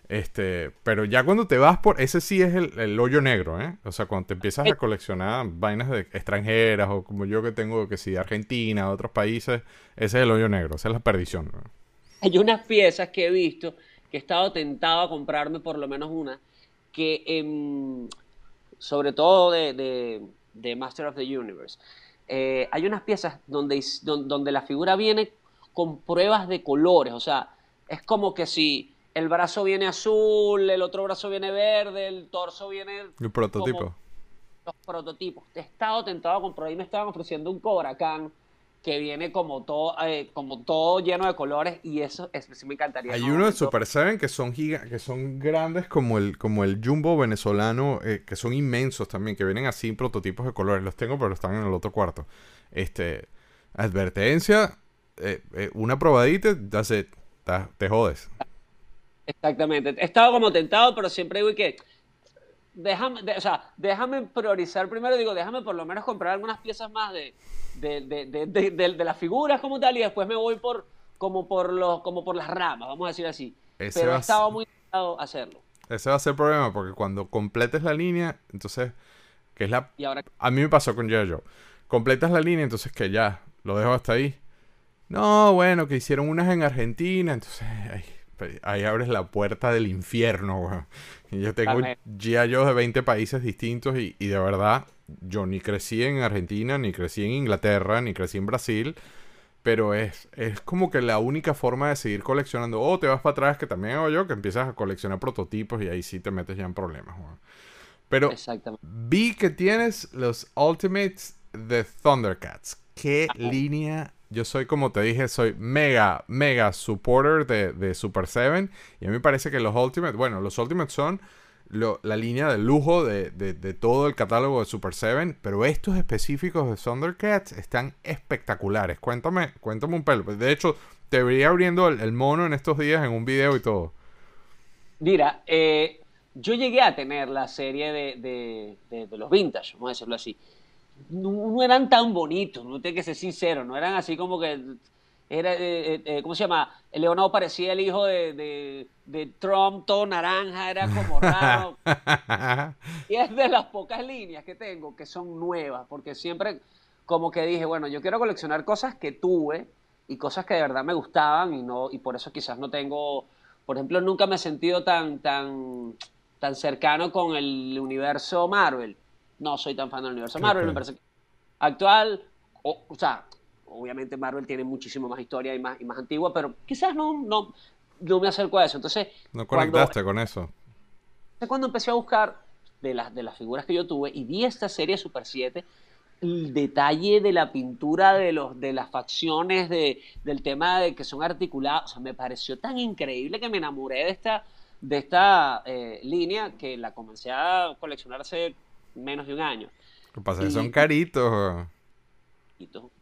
B: Este, pero ya cuando te vas por, ese sí es el, hoyo negro, ¿eh? O sea, cuando te empiezas a coleccionar vainas de extranjeras o como yo que tengo, que sí, Argentina, otros países, ese es el hoyo negro, esa es la perdición.
C: Hay unas piezas que he visto que he estado tentado a comprarme por lo menos una, que sobre todo de de Master of the Universe, eh, hay unas piezas donde, donde la figura viene con pruebas de colores, o sea, es como que si el brazo viene azul, el otro brazo viene verde, el torso viene...
B: El prototipo.
C: los prototipos. He estado tentado con, por ahí me estaban ofreciendo un Cobra que viene como todo, eh, como todo lleno de colores y eso, sí me encantaría.
B: Hay uno de Super Seven que son que son grandes como el, como el Jumbo venezolano, eh, que son inmensos también, que vienen así en prototipos de colores. Los tengo, pero están en el otro cuarto. Este, advertencia, eh, una probadita, te jodes.
C: Exactamente. He estado como tentado, pero siempre digo que déjame, o sea, déjame priorizar primero, digo, déjame por lo menos comprar algunas piezas más de, de, las figuras como tal y después me voy por como por los como por las ramas, vamos a decir así. Pero he estado muy a hacerlo.
B: Ese va a ser el problema porque cuando completes la línea, entonces que es la a mí me pasó con Jojo. Completas la línea, entonces que ya lo dejo hasta ahí. No, bueno, que hicieron unas en Argentina, entonces ahí abres la puerta del infierno, Y yo tengo ya yo de 20 países distintos y, de verdad, yo ni crecí en Argentina, ni crecí en Inglaterra, ni crecí en Brasil. Pero es, es como que la única forma de seguir coleccionando. O te vas para atrás, que también hago yo, que empiezas a coleccionar prototipos y ahí sí te metes ya en problemas. Pero vi que tienes los Ultimates de Thundercats. Qué línea yo soy, como te dije, soy mega, mega supporter de, Super 7. Y a mí me parece que los Ultimate, bueno, los Ultimate son la línea de lujo de, todo el catálogo de Super 7. Pero estos específicos de Thundercats están espectaculares. Cuéntame, cuéntame un pelo. De hecho, te vería abriendo el, mono en estos días en un video y todo.
C: Mira, eh, yo llegué a tener la serie de, los vintage, vamos a decirlo así no, eran tan bonitos, no tengo que ser sincero, no eran así como que era, eh, eh, eh, ¿cómo se llama? El Leonardo parecía el hijo de, de, Trump, todo naranja, era como raro. y es de las pocas líneas que tengo que son nuevas, porque siempre como que dije, bueno, yo quiero coleccionar cosas que tuve y cosas que de verdad me gustaban y no y por eso quizás no tengo, por ejemplo, nunca me he sentido tan tan tan cercano con el universo Marvel no soy tan fan del universo Marvel, me parece que actual, o, sea, obviamente Marvel tiene muchísimo más historia y más, y más antigua, pero quizás no, no, no me acerco a eso. Entonces,
B: no conectaste con eso.
C: Cuando empecé a buscar de las, de las figuras que yo tuve y vi esta serie Super 7, el detalle de la pintura de, los, de las facciones, de, del tema de que son articulados, o sea, me pareció tan increíble que me enamoré de esta, de esta eh, línea que la comencé a coleccionarse menos de un año.
B: ¿Qué pasa? son caritos.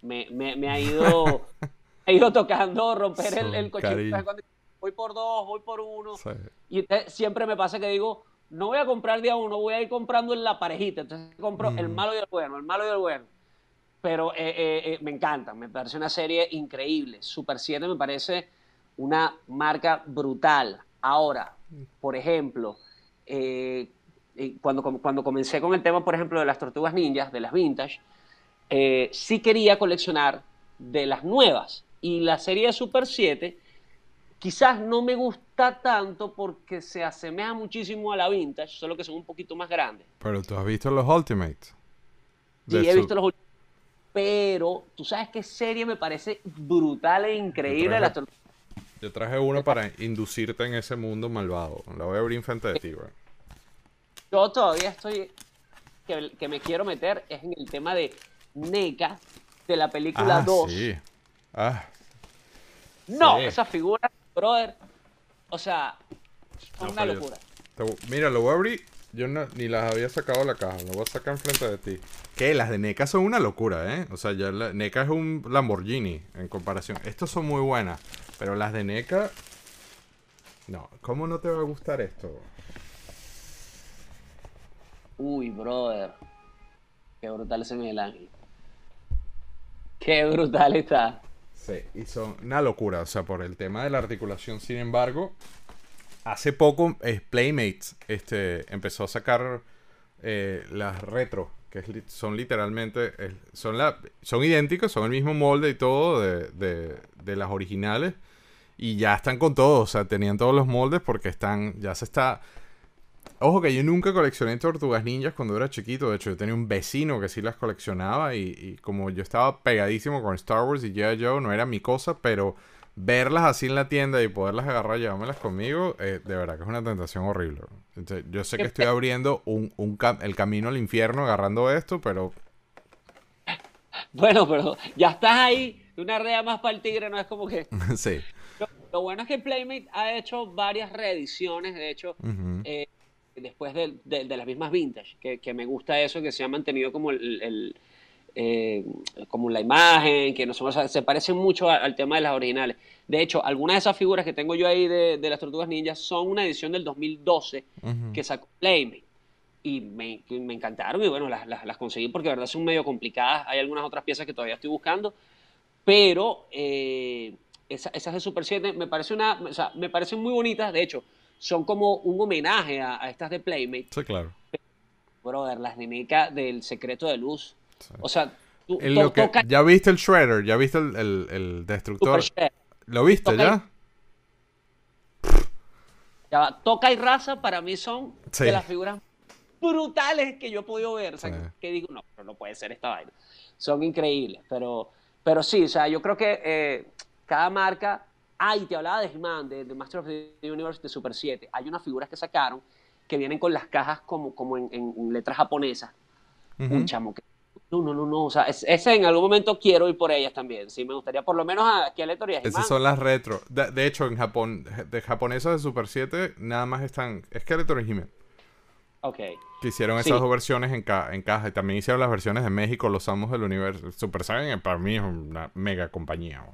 C: Me, me, ha ido ha ido tocando romper el, el cochino. Voy por dos, voy por uno. Y siempre me pasa que digo, no voy a comprar día uno, voy a ir comprando en la parejita. Entonces compro el mm. malo y el bueno, el malo y el bueno. Pero eh, eh, eh, me encanta, me parece una serie increíble. Super 7 me parece una marca brutal. Ahora, por ejemplo, eh, cuando, cuando comencé con el tema, por ejemplo, de las tortugas ninjas, de las vintage, eh, sí quería coleccionar de las nuevas. Y la serie de Super 7 quizás no me gusta tanto porque se asemeja muchísimo a la vintage, solo que son un poquito más grandes.
B: Pero tú has visto los Ultimates.
C: Sí, he visto los Ultimates. Pero tú sabes qué serie me parece brutal e increíble.
B: Yo traje, yo traje uno para inducirte en ese mundo malvado. La voy a abrir enfrente de ti, güey.
C: Yo todavía estoy. Que, me quiero meter es en el tema de NECA de la película 2. Ah, sí. Ah. No, esa figura, brother. O sea, es una locura.
B: mira, lo voy a abrir. Yo ni las había sacado de la caja, lo voy a sacar enfrente de ti. Que las de NECA son una locura, ¿eh? O sea, ya la, NECA es un Lamborghini en comparación. Estos son muy buenas, pero las de NECA. No, ¿cómo no te va a gustar esto?
C: Uy, brother. Qué brutal ese Miguel Ángel. Qué brutal está.
B: Sí, y son una locura. O sea, por el tema de la articulación, sin embargo, hace poco Playmates este, empezó a sacar eh, las retro, que son literalmente, son, la, son idénticos, son el mismo molde y todo de, de las originales. Y ya están con todo, o sea, tenían todos los moldes porque están, ya se está Ojo que yo nunca coleccioné tortugas ninjas cuando era chiquito. De hecho, yo tenía un vecino que sí las coleccionaba. Y, como yo estaba pegadísimo con Star Wars y ya yo no era mi cosa, pero verlas así en la tienda y poderlas agarrar y llevármelas conmigo, eh, de verdad que es una tentación horrible. yo sé que estoy abriendo un, el camino al infierno agarrando esto, pero.
C: Bueno, pero ya estás ahí. Una rea más para el tigre no es como que.
B: sí.
C: Lo, bueno es que Playmate ha hecho varias reediciones, de hecho después de, las mismas vintage, que, me gusta eso, que se ha mantenido como el, eh, como la imagen, que no se parecen mucho al tema de las originales. De hecho, algunas de esas figuras que tengo yo ahí de, las Tortugas Ninjas son una edición del 2012 que sacó Playmate. Y me, encantaron y bueno, las, conseguí porque de verdad son medio complicadas. Hay algunas otras piezas que todavía estoy buscando. Pero eh, esas de Super 7 me, parece una, me parecen muy bonitas. De hecho, son como un homenaje a, estas de Playmate.
B: Sí, claro.
C: Brother, las nemecas del secreto de luz. O sea,
B: tú, ¿Ya viste el Shredder? ¿Ya viste el, el, destructor? ¿Lo viste ya?
C: ya toca y raza para mí son de las figuras brutales que yo he podido ver. O sea, que, digo, no, pero no puede ser esta vaina. Son increíbles, pero, pero sí, o sea, yo creo que eh, cada marca Ah, y te hablaba de He-Man, de, Master of the Universe de Super 7. Hay unas figuras que sacaron que vienen con las cajas como, como en, letras japonesas. Un chamo que... No, no, no, no. O sea, ese en algún momento quiero ir por ellas también. Sí, me gustaría por lo menos a y a
B: Esas son las retro. De, hecho, en Japón, de japonesas de Super 7, nada más están Skeletor y He-Man.
C: Ok.
B: Que hicieron esas dos versiones en, en, caja. Y también hicieron las versiones de México, Los Amos del Universo. Super Saiyan para mí es una mega compañía.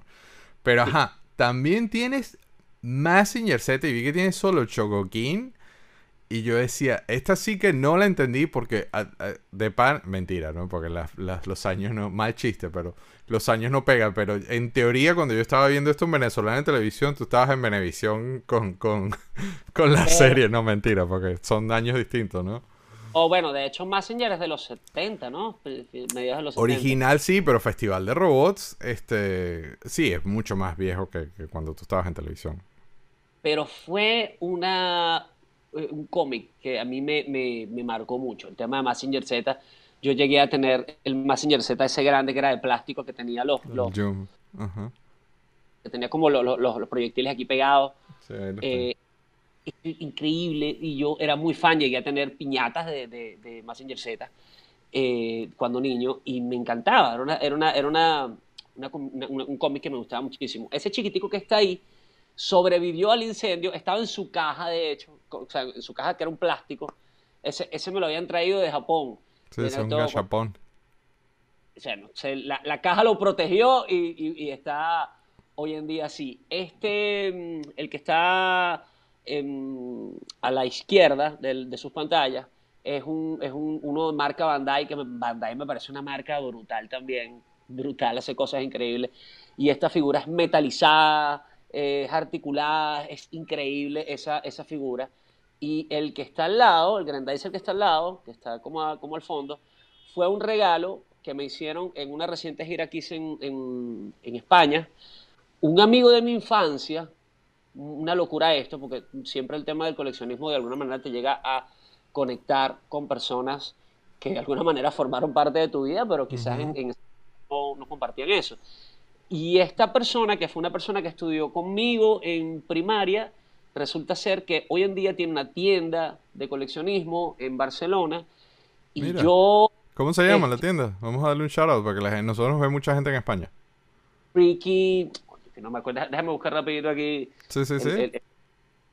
B: Pero ajá, también tienes Massinger Z y vi que tienes solo Chocokin. Y yo decía, esta sí que no la entendí porque de pan, mentira, ¿no? Porque los años no, mal chiste, pero los años no pegan. Pero en teoría, cuando yo estaba viendo esto en venezolana en televisión, tú estabas en Venevisión con, con, con la serie, no mentira, porque son años distintos, ¿no?
C: O bueno, de hecho Messenger es de los 70, ¿no? Mediados de los 70.
B: Original sí, pero Festival de Robots, este, sí, es mucho más viejo que, cuando tú estabas en televisión.
C: Pero fue una eh, un cómic que a mí me, me, marcó mucho, el tema de Messenger Z. Yo llegué a tener el Messenger Z ese grande que era de plástico, que tenía los... los Que tenía como los, los, proyectiles aquí pegados. Sí, increíble y yo era muy fan, llegué a tener piñatas de, de, de Messenger Z eh, cuando niño y me encantaba, era, una, era, una, era una, un cómic que me gustaba muchísimo. Ese chiquitico que está ahí sobrevivió al incendio, estaba en su caja de hecho, o sea, en su caja que era un plástico, ese, ese me lo habían traído de Japón.
B: Sí, es un Japón.
C: O sea, la, la, caja lo protegió y, y, está hoy en día así. Este, mm, el que está a la izquierda de sus pantallas es, un, es un, uno de marca Bandai, que Bandai me parece una marca brutal también, brutal, hace cosas increíbles. Y esta figura es metalizada, es articulada, es increíble esa, esa figura. Y el que está al lado, el Grandizer que está al lado, que está como, como al fondo, fue un regalo que me hicieron en una reciente gira que hice en, en, en España. Un amigo de mi infancia, una locura esto, porque siempre el tema del coleccionismo de alguna manera te llega a conectar con personas que de alguna manera formaron parte de tu vida, pero quizás en, no, compartían eso. Y esta persona, que fue una persona que estudió conmigo en primaria, resulta ser que hoy en día tiene una tienda de coleccionismo en Barcelona. Y yo.
B: ¿Cómo se llama la tienda? Vamos a darle un shout out porque la nosotros nos ve mucha gente en España.
C: No me acuerdo, déjame buscar rapidito aquí.
B: Sí, sí, sí.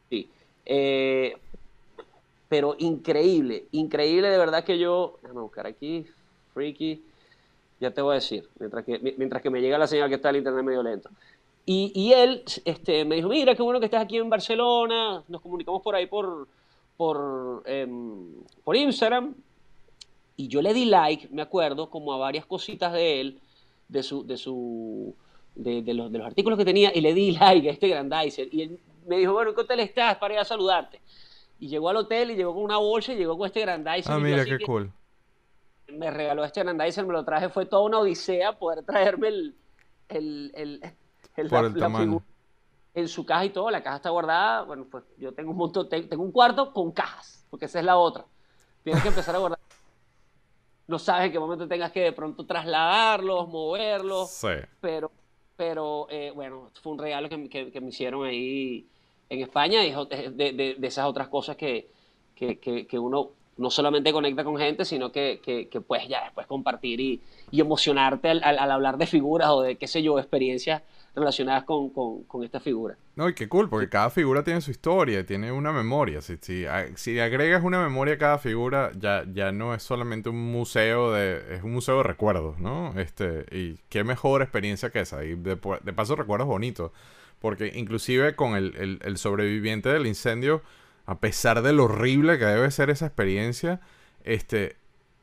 C: sí. Eh, pero increíble, increíble de verdad que yo, déjame buscar aquí, freaky, ya te voy a decir, mientras que, mientras que me llega la señal que está el internet medio lento. Y, y él este, me dijo, mira, qué bueno que estás aquí en Barcelona, nos comunicamos por ahí por, por, em, por Instagram, y yo le di like, me acuerdo, como a varias cositas de él, de su, de su, de, los, de, los, artículos que tenía y le di like a este Grandizer. Y él me dijo, bueno, ¿qué hotel estás? Para ir a saludarte. Y llegó al hotel y llegó con una bolsa y llegó con este Grandizer.
B: Ah, mira, qué cool.
C: Me regaló este Grandizer, me lo traje, fue toda una odisea poder traerme el, el, el,
B: Por el tamaño.
C: en su caja y todo, la caja está guardada, bueno, pues yo tengo un montón, tengo un cuarto con cajas, porque esa es la otra. Tienes que empezar a guardar. No sabes en qué momento tengas que de pronto trasladarlos, moverlos, sí. pero, pero eh, bueno, fue un regalo que, me hicieron ahí en España y de, esas otras cosas que, que, uno no solamente conecta con gente, sino que, que, puedes ya después compartir y, y emocionarte al, hablar de figuras o de, qué sé yo, experiencias relacionadas con, con, esta figura.
B: No, y qué cool, porque cada figura tiene su historia, tiene una memoria. Si, si, si, agregas una memoria a cada figura, ya, ya no es solamente un museo de... es un museo de recuerdos, ¿no? Este, y qué mejor experiencia que esa. Y de, de paso recuerdos bonitos. Porque inclusive con el, el, el sobreviviente del incendio a pesar de lo horrible que debe ser esa experiencia, este,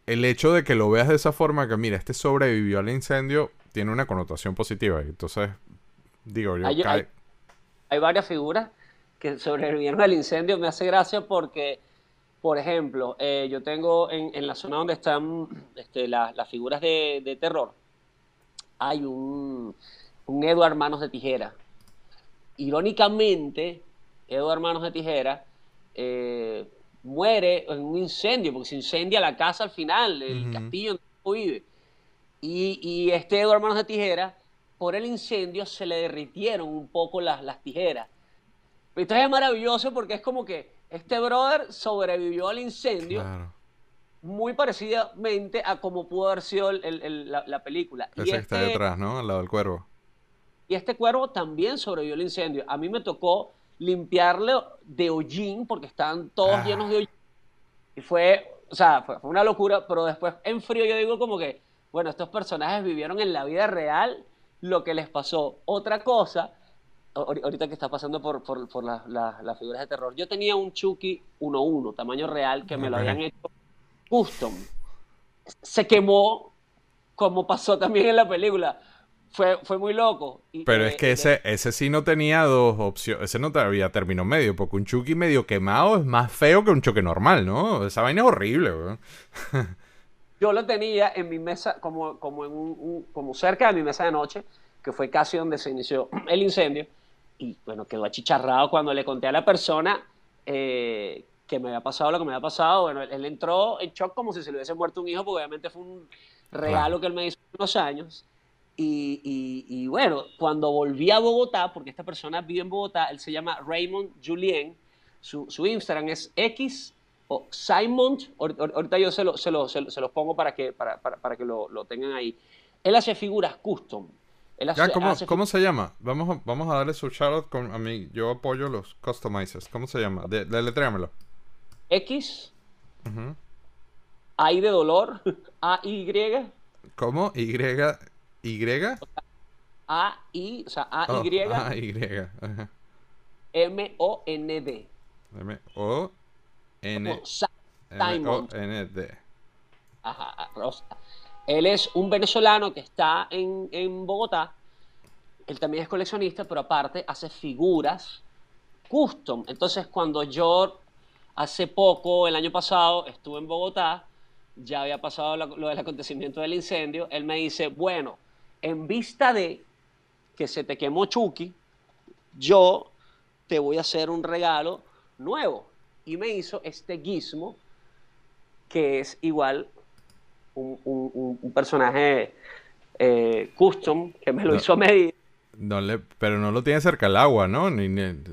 B: el hecho de que lo veas de esa forma, que mira, este sobrevivió al incendio, tiene una connotación positiva. Entonces, digo, yo...
C: Hay, hay, varias figuras que sobrevivieron al incendio. Me hace gracia porque, por ejemplo, eh, yo tengo en, la zona donde están este, las figuras de, terror, hay un, un Edward Manos de Tijera. Irónicamente, Edward Manos de Tijera eh, muere en un incendio, porque se incendia la casa al final, el castillo donde vive. Y, y este Eduardo Hermanos de Tijera, por el incendio se le derritieron un poco las, las tijeras. Entonces es maravilloso porque es como que este brother sobrevivió al incendio. Muy parecidamente a como pudo haber sido la, película.
B: Ese y que está este detrás, ¿no? Al lado del cuervo.
C: Y este cuervo también sobrevivió al incendio. A mí me tocó limpiarlo de hollín, porque estaban todos ah. llenos de hollín. Y fue, o sea, fue, una locura, pero después en frío yo digo como que, bueno, estos personajes vivieron en la vida real lo que les pasó. Otra cosa, ahorita que está pasando por, por, las figuras de terror, yo tenía un Chucky 1-1, tamaño real, que me lo habían hecho custom. Se quemó, como pasó también en la película fue, fue muy loco.
B: Pero es que ese, ese sí no tenía dos opciones, ese no había término medio, porque un Chucky medio quemado es más feo que un choque normal, ¿no? Esa vaina es horrible,
C: Yo lo tenía en mi mesa, como, como, en un, como cerca de mi mesa de noche, que fue casi donde se inició el incendio, y bueno, quedó achicharrado cuando le conté a la persona eh, que me había pasado lo que me había pasado. Bueno, él, entró en shock como si se le hubiese muerto un hijo, porque obviamente fue un regalo que él me hizo hace unos años. Y, bueno, cuando volví a Bogotá, porque esta persona vive en Bogotá, él se llama Raymond Julien, su, Instagram es X o Simon, ahorita yo se, lo, se, lo, se, los pongo para que, para, para, que lo, lo, tengan ahí. Él hace figuras custom.
B: ¿cómo, se llama? Vamos a, vamos a darle su shoutout con, a mí. Yo apoyo los customizers. ¿Cómo se llama? De,
C: X. A I de dolor. A Y.
B: ¿Cómo? Y. ¿Y?
C: A, I, o sea, A, Y.
B: Oh, A, Y.
C: M, O, N, D.
B: M, O, N,
C: M,
B: N.
C: Ajá, Rosa. Él es un venezolano que está en, en Bogotá. Él también es coleccionista, pero aparte hace figuras custom. Entonces, cuando yo hace poco, el año pasado, estuve en Bogotá, ya había pasado lo, lo del acontecimiento del incendio, él me dice, bueno, en vista de que se te quemó Chucky, yo te voy a hacer un regalo nuevo. Y me hizo este gizmo, que es igual un, personaje eh, custom, que me lo hizo a.
B: No le, pero no lo tiene cerca al agua, ¿no? Ni,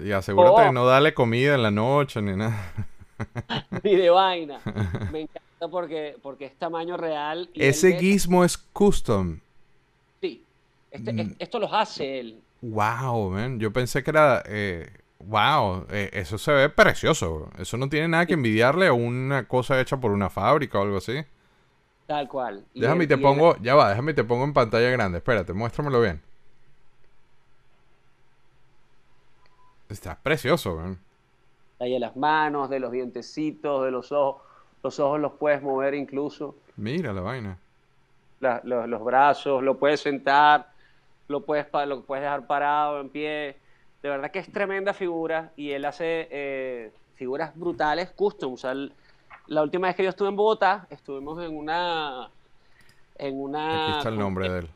B: y asegúrate de oh. no darle comida en la noche ni nada.
C: ni de vaina. Me encanta porque, porque es tamaño real.
B: Ese gizmo es custom.
C: Este, mm. Esto los hace él.
B: Wow, man. Yo pensé que era. Eh, wow, eh, eso se ve precioso. Eso no tiene nada que envidiarle a una cosa hecha por una fábrica o algo así.
C: Tal cual.
B: déjame y te pongo. Ya va, déjame y te pongo en pantalla grande. Espérate, muéstramelo bien. Está precioso, man.
C: Ahí de las manos, de los dientecitos, de los ojos. Los ojos los puedes mover incluso.
B: Mira la vaina.
C: los brazos, lo puedes sentar lo puedes, lo puedes dejar parado, en pie. De verdad que es tremenda figura y él hace eh, figuras brutales, custom. O sea, la última vez que yo estuve en Bogotá, estuvimos en una... En una
B: Aquí está el nombre de él.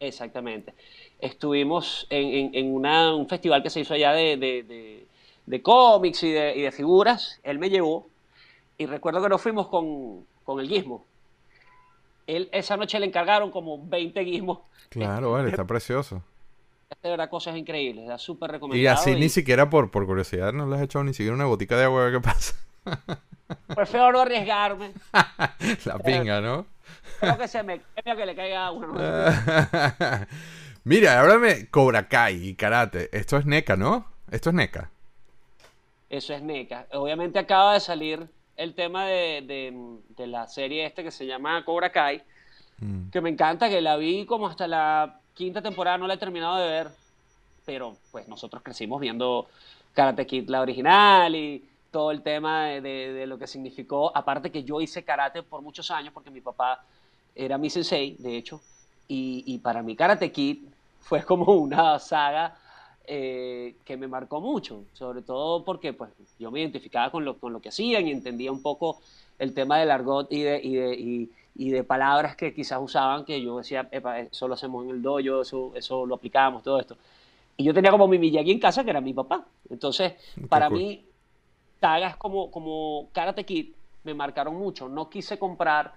C: Exactamente. Estuvimos en, un festival que se hizo allá de, cómics y, de, figuras. Él me llevó y recuerdo que nos fuimos con, el guismo. Él, esa noche le encargaron como 20 guismos.
B: Claro, vale, está precioso.
C: De verdad, cosas increíbles, da súper recomendado.
B: Y así ni siquiera por, por curiosidad no le has echado ni siquiera una botica de agua, ¿qué pasa?
C: Prefiero no arriesgarme.
B: La pinga, ¿no?
C: Creo que se me que le caiga
B: agua. Mira, háblame Cobra Kai y karate. Esto es NECA, ¿no? Esto es NECA.
C: Eso es NECA. Obviamente acaba de salir el tema de, la serie este que se llama Cobra Kai, mm. que me encanta, que la vi como hasta la quinta temporada, no la he terminado de ver, pero pues nosotros crecimos viendo Karate Kid, la original, y todo el tema de, lo que significó, aparte que yo hice karate por muchos años, porque mi papá era mi sensei, de hecho, y, para mí Karate Kid fue como una saga eh, que me marcó mucho, sobre todo porque pues, yo me identificaba con lo, con lo que hacían y entendía un poco el tema del argot y de, y de, y, de palabras que quizás usaban, que yo decía, eso lo hacemos en el dojo, eso, eso lo aplicábamos, todo esto. Y yo tenía como mi Miyagi en casa, que era mi papá. Entonces, para mí, sagas como, como Karate Kid me marcaron mucho. No quise comprar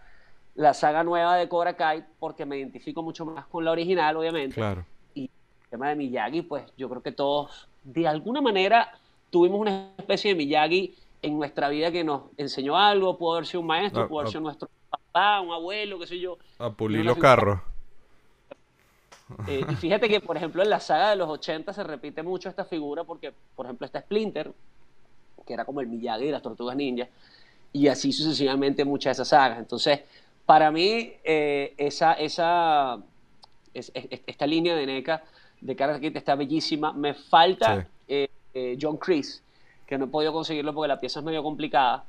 C: la saga nueva de Cobra Kai porque me identifico mucho más con la original, obviamente.
B: Claro.
C: Y el tema de Miyagi, pues yo creo que todos, de alguna manera, tuvimos una especie de Miyagi en nuestra vida que nos enseñó algo. Pudo haber sido un maestro, ah, pudo haber ah. sido nuestro papá, un abuelo, qué sé yo.
B: A pulir los carros.
C: Eh, y fíjate que, por ejemplo, en la saga de los 80 se repite mucho esta figura porque, por ejemplo, está Splinter, que era como el Miyagi de las tortugas ninja, y así sucesivamente muchas de esas sagas. Entonces, para mí, eh, esa, esa, esta línea de NECA de Karate Kid está bellísima. Me falta eh, John Chris, que no he podido conseguirlo porque la pieza es medio complicada,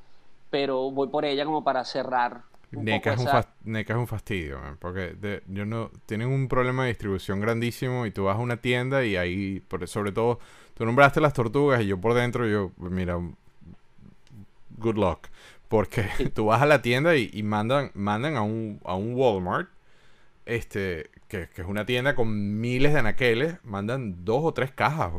C: pero voy por ella como para cerrar.
B: NECA, es un es un fastidio, porque yo no tienen un problema de distribución grandísimo y tú vas a una tienda y ahí, sobre todo, Tú nombraste las tortugas y yo por dentro, yo, mira, good luck. Porque tú vas a la tienda y, mandan, mandan a un, a un Walmart, este, que, es una tienda con miles de anaqueles, mandan dos o tres cajas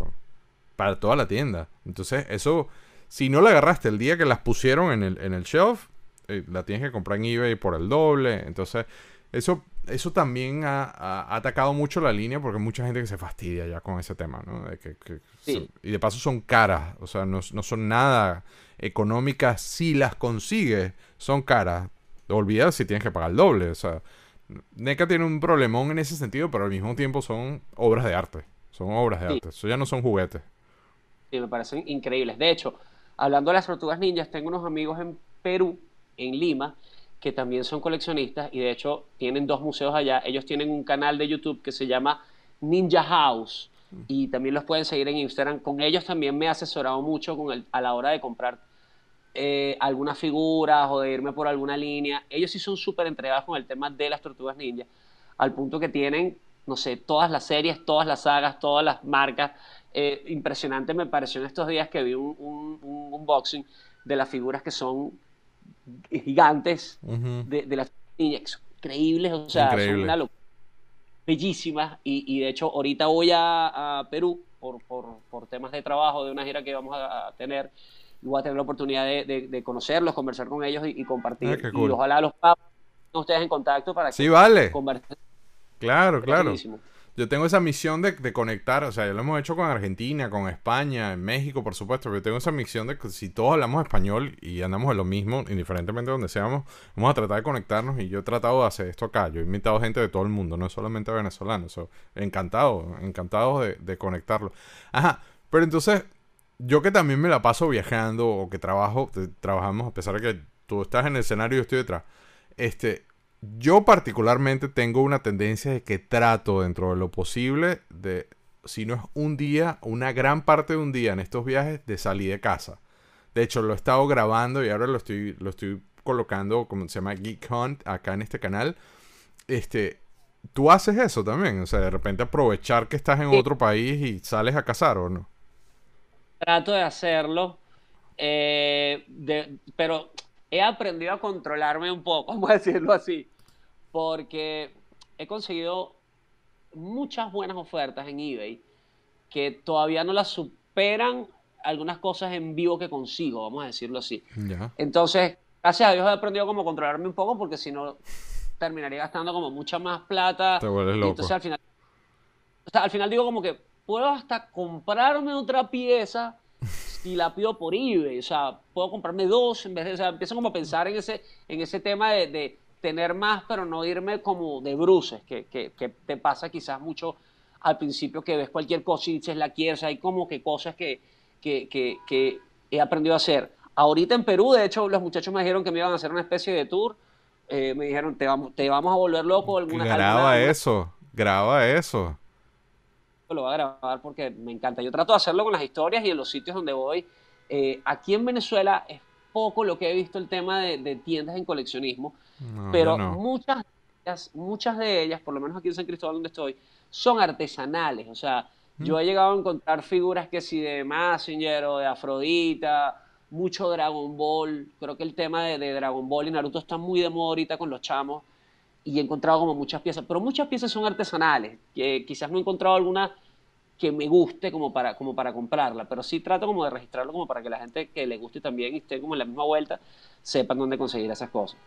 B: para toda la tienda. Entonces, eso, si no la agarraste el día que las pusieron en el, en el shelf, eh, la tienes que comprar en eBay por el doble. Entonces, eso, eso también ha, atacado mucho la línea porque hay mucha gente que se fastidia ya con ese tema, ¿no? y de paso son caras, o sea, no, son nada económicas si las consigues, son caras. Olvidas si tienes que pagar el doble, o sea, NECA tiene un problemón en ese sentido, pero al mismo tiempo son obras de arte, son obras de arte, eso ya no son juguetes.
C: Sí, me parecen increíbles. De hecho, hablando de las tortugas ninjas, tengo unos amigos en Perú, en Lima, que también son coleccionistas y de hecho tienen dos museos allá. Ellos tienen un canal de YouTube que se llama Ninja House y también los pueden seguir en Instagram. Con ellos también me he asesorado mucho con el, a la hora de comprar eh, algunas figuras o de irme por alguna línea. Ellos sí son súper entregados con el tema de las tortugas ninja, al punto que tienen, no sé, todas las series, todas las sagas, todas las marcas. Eh, impresionante me pareció en estos días que vi un, un unboxing de las figuras que son gigantes de, las niñas increíbles, o sea, son una locura. Bellísimas, y, de hecho, ahorita voy a, Perú por, por, temas de trabajo, de una gira que vamos a, tener, y voy a tener la oportunidad de, conocerlos, conversar con ellos y, compartir. Ah, y ojalá los papas ustedes en contacto para que
B: sí, vale. Claro, claro. Yo tengo esa misión de, conectar, o sea, ya lo hemos hecho con Argentina, con España, en México, por supuesto, pero yo tengo esa misión de que si todos hablamos español y andamos en lo mismo, indiferentemente de donde seamos, vamos a tratar de conectarnos y yo he tratado de hacer esto acá. Yo he invitado gente de todo el mundo, no solamente venezolanos. encantado, encantado de, de conectarlo. Ajá, pero entonces, yo que también me la paso viajando o que trabajo, trabajamos, a pesar de que tú estás en el escenario y yo estoy detrás, este, yo particularmente tengo una tendencia de que trato dentro de lo posible de, si no es un día, una gran parte de un día en estos viajes, de salir de casa. De hecho, lo he estado grabando y ahora lo estoy, lo estoy colocando, como se llama Geek Hunt, acá en este canal. Este, ¿tú haces eso también? O sea, de repente aprovechar que estás en otro país y sales a cazar o no?
C: Trato de hacerlo, eh, pero he aprendido a controlarme un poco, vamos a decirlo así, porque he conseguido muchas buenas ofertas en eBay que todavía no las superan algunas cosas en vivo que consigo, vamos a decirlo así. Entonces, gracias a Dios he aprendido cómo controlarme un poco porque si no terminaría gastando como mucha más plata.
B: Te vuelves loco.
C: Entonces al final, o sea, al final digo como que puedo hasta comprarme otra pieza si la pido por eBay. O sea, puedo comprarme dos en vez de, o sea, empiezo como a pensar en ese, en ese tema de, tener más, pero no irme como de bruces, que, que, que, te pasa quizás mucho al principio que ves cualquier cosa y dices la quieres, hay como que cosas que, que, he aprendido a hacer. Ahorita en Perú, de hecho, los muchachos me dijeron que me iban a hacer una especie de tour. Eh, me dijeron, te vamos, te vamos a volver loco.
B: Alguna, graba eso, graba eso.
C: Lo voy a grabar porque me encanta. Yo trato de hacerlo con las historias y en los sitios donde voy. Eh, aquí en Venezuela es poco lo que he visto el tema de, tiendas en coleccionismo, pero muchas, muchas de ellas, por lo menos aquí en San Cristóbal donde estoy, son artesanales. O sea, yo he llegado a encontrar figuras que si de Massinger o de Afrodita, mucho Dragon Ball. Creo que el tema de, Dragon Ball y Naruto está muy de moda ahorita con los chamos. Y he encontrado como muchas piezas, pero muchas piezas son artesanales. Que quizás no he encontrado alguna que me guste como para, como para comprarla, pero sí trato como de registrarlo como para que la gente que le guste también y esté como en la misma vuelta sepan dónde conseguir esas cosas.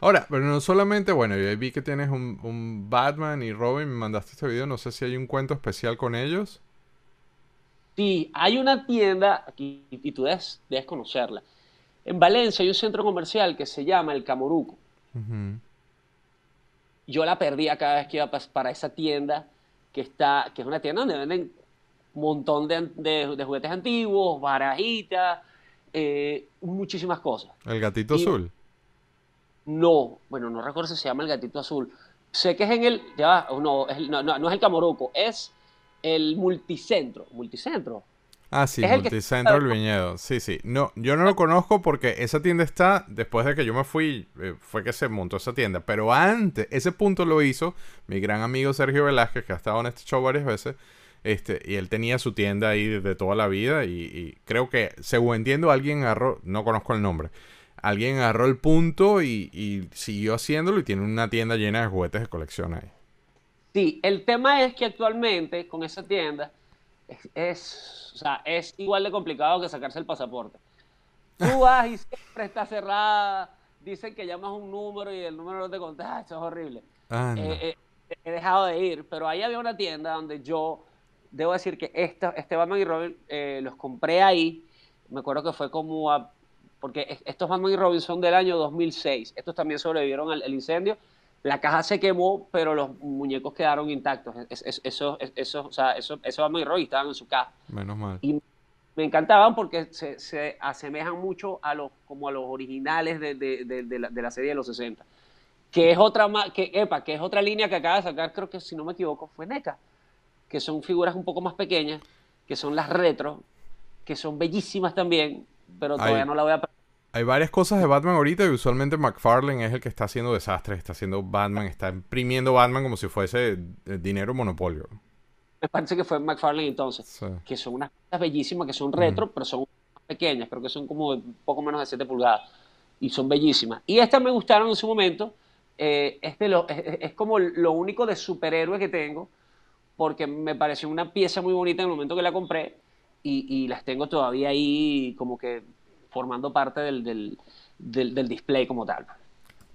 B: Ahora, pero no solamente, bueno, yo vi que tienes un, Batman y Robin, me mandaste este video, no sé si hay un cuento especial con ellos.
C: Sí, hay una tienda, aquí, y tú debes, conocerla. En Valencia hay un centro comercial que se llama El Camoruco. Yo la perdía cada vez que iba para esa tienda, que, está, que es una tienda donde venden un montón de, juguetes antiguos, barajitas, eh, muchísimas cosas.
B: El gatito azul.
C: No, bueno, no recuerdo si se llama el gatito azul. Sé que es en el, ya, no, no, no, es el Camoroco, es el multicentro. ¿Multicentro?
B: Ah, sí, Multicentro el, Viñedo. Sí, sí. No, yo no lo conozco porque esa tienda está, después de que yo me fui, eh, fue que se montó esa tienda. Pero antes, ese punto lo hizo mi gran amigo Sergio Velázquez, que ha estado en este show varias veces. Este, y él tenía su tienda ahí de toda la vida. Y, y creo que, según entiendo, alguien agarró, no conozco el nombre, alguien agarró el punto y, siguió haciéndolo y tiene una tienda llena de juguetes de colección ahí.
C: Sí, el tema es que actualmente con esa tienda es, es igual de complicado que sacarse el pasaporte. Tú vas y siempre está cerrada, dicen que llamas un número y el número no te contesta, eso es horrible. Eh, eh, he dejado de ir, pero ahí había una tienda donde yo, debo decir que esta, este Batman y Robin eh, los compré ahí, me acuerdo que fue como a porque estos Batman y Robin son del año 2006. Estos también sobrevivieron al, incendio. La caja se quemó, pero los muñecos quedaron intactos. Eso, eso, o sea, eso, esos Batman y Robin estaban en su caja.
B: Menos mal.
C: Y me encantaban porque se, asemejan mucho a los, como a los originales de, de, de, la, de, la, serie de los 60. Que es otra que, epa, que es otra línea que acaba de sacar, creo que si no me equivoco, fue NECA. Que son figuras un poco más pequeñas, que son las retro, que son bellísimas también, pero todavía no la voy a
B: hay varias cosas de Batman ahorita y usualmente McFarlane es el que está haciendo desastres, está haciendo Batman, está imprimiendo Batman como si fuese eh, dinero monopolio.
C: Me parece que fue McFarlane entonces, que son unas cosas bellísimas, que son retro, pero son pequeñas, creo que son como un poco menos de 7 pulgadas y son bellísimas. Y estas me gustaron en su momento, eh, es, lo, es, como lo único de superhéroe que tengo, porque me pareció una pieza muy bonita en el momento que la compré y, y las tengo todavía ahí como que formando parte del, del, display como tal.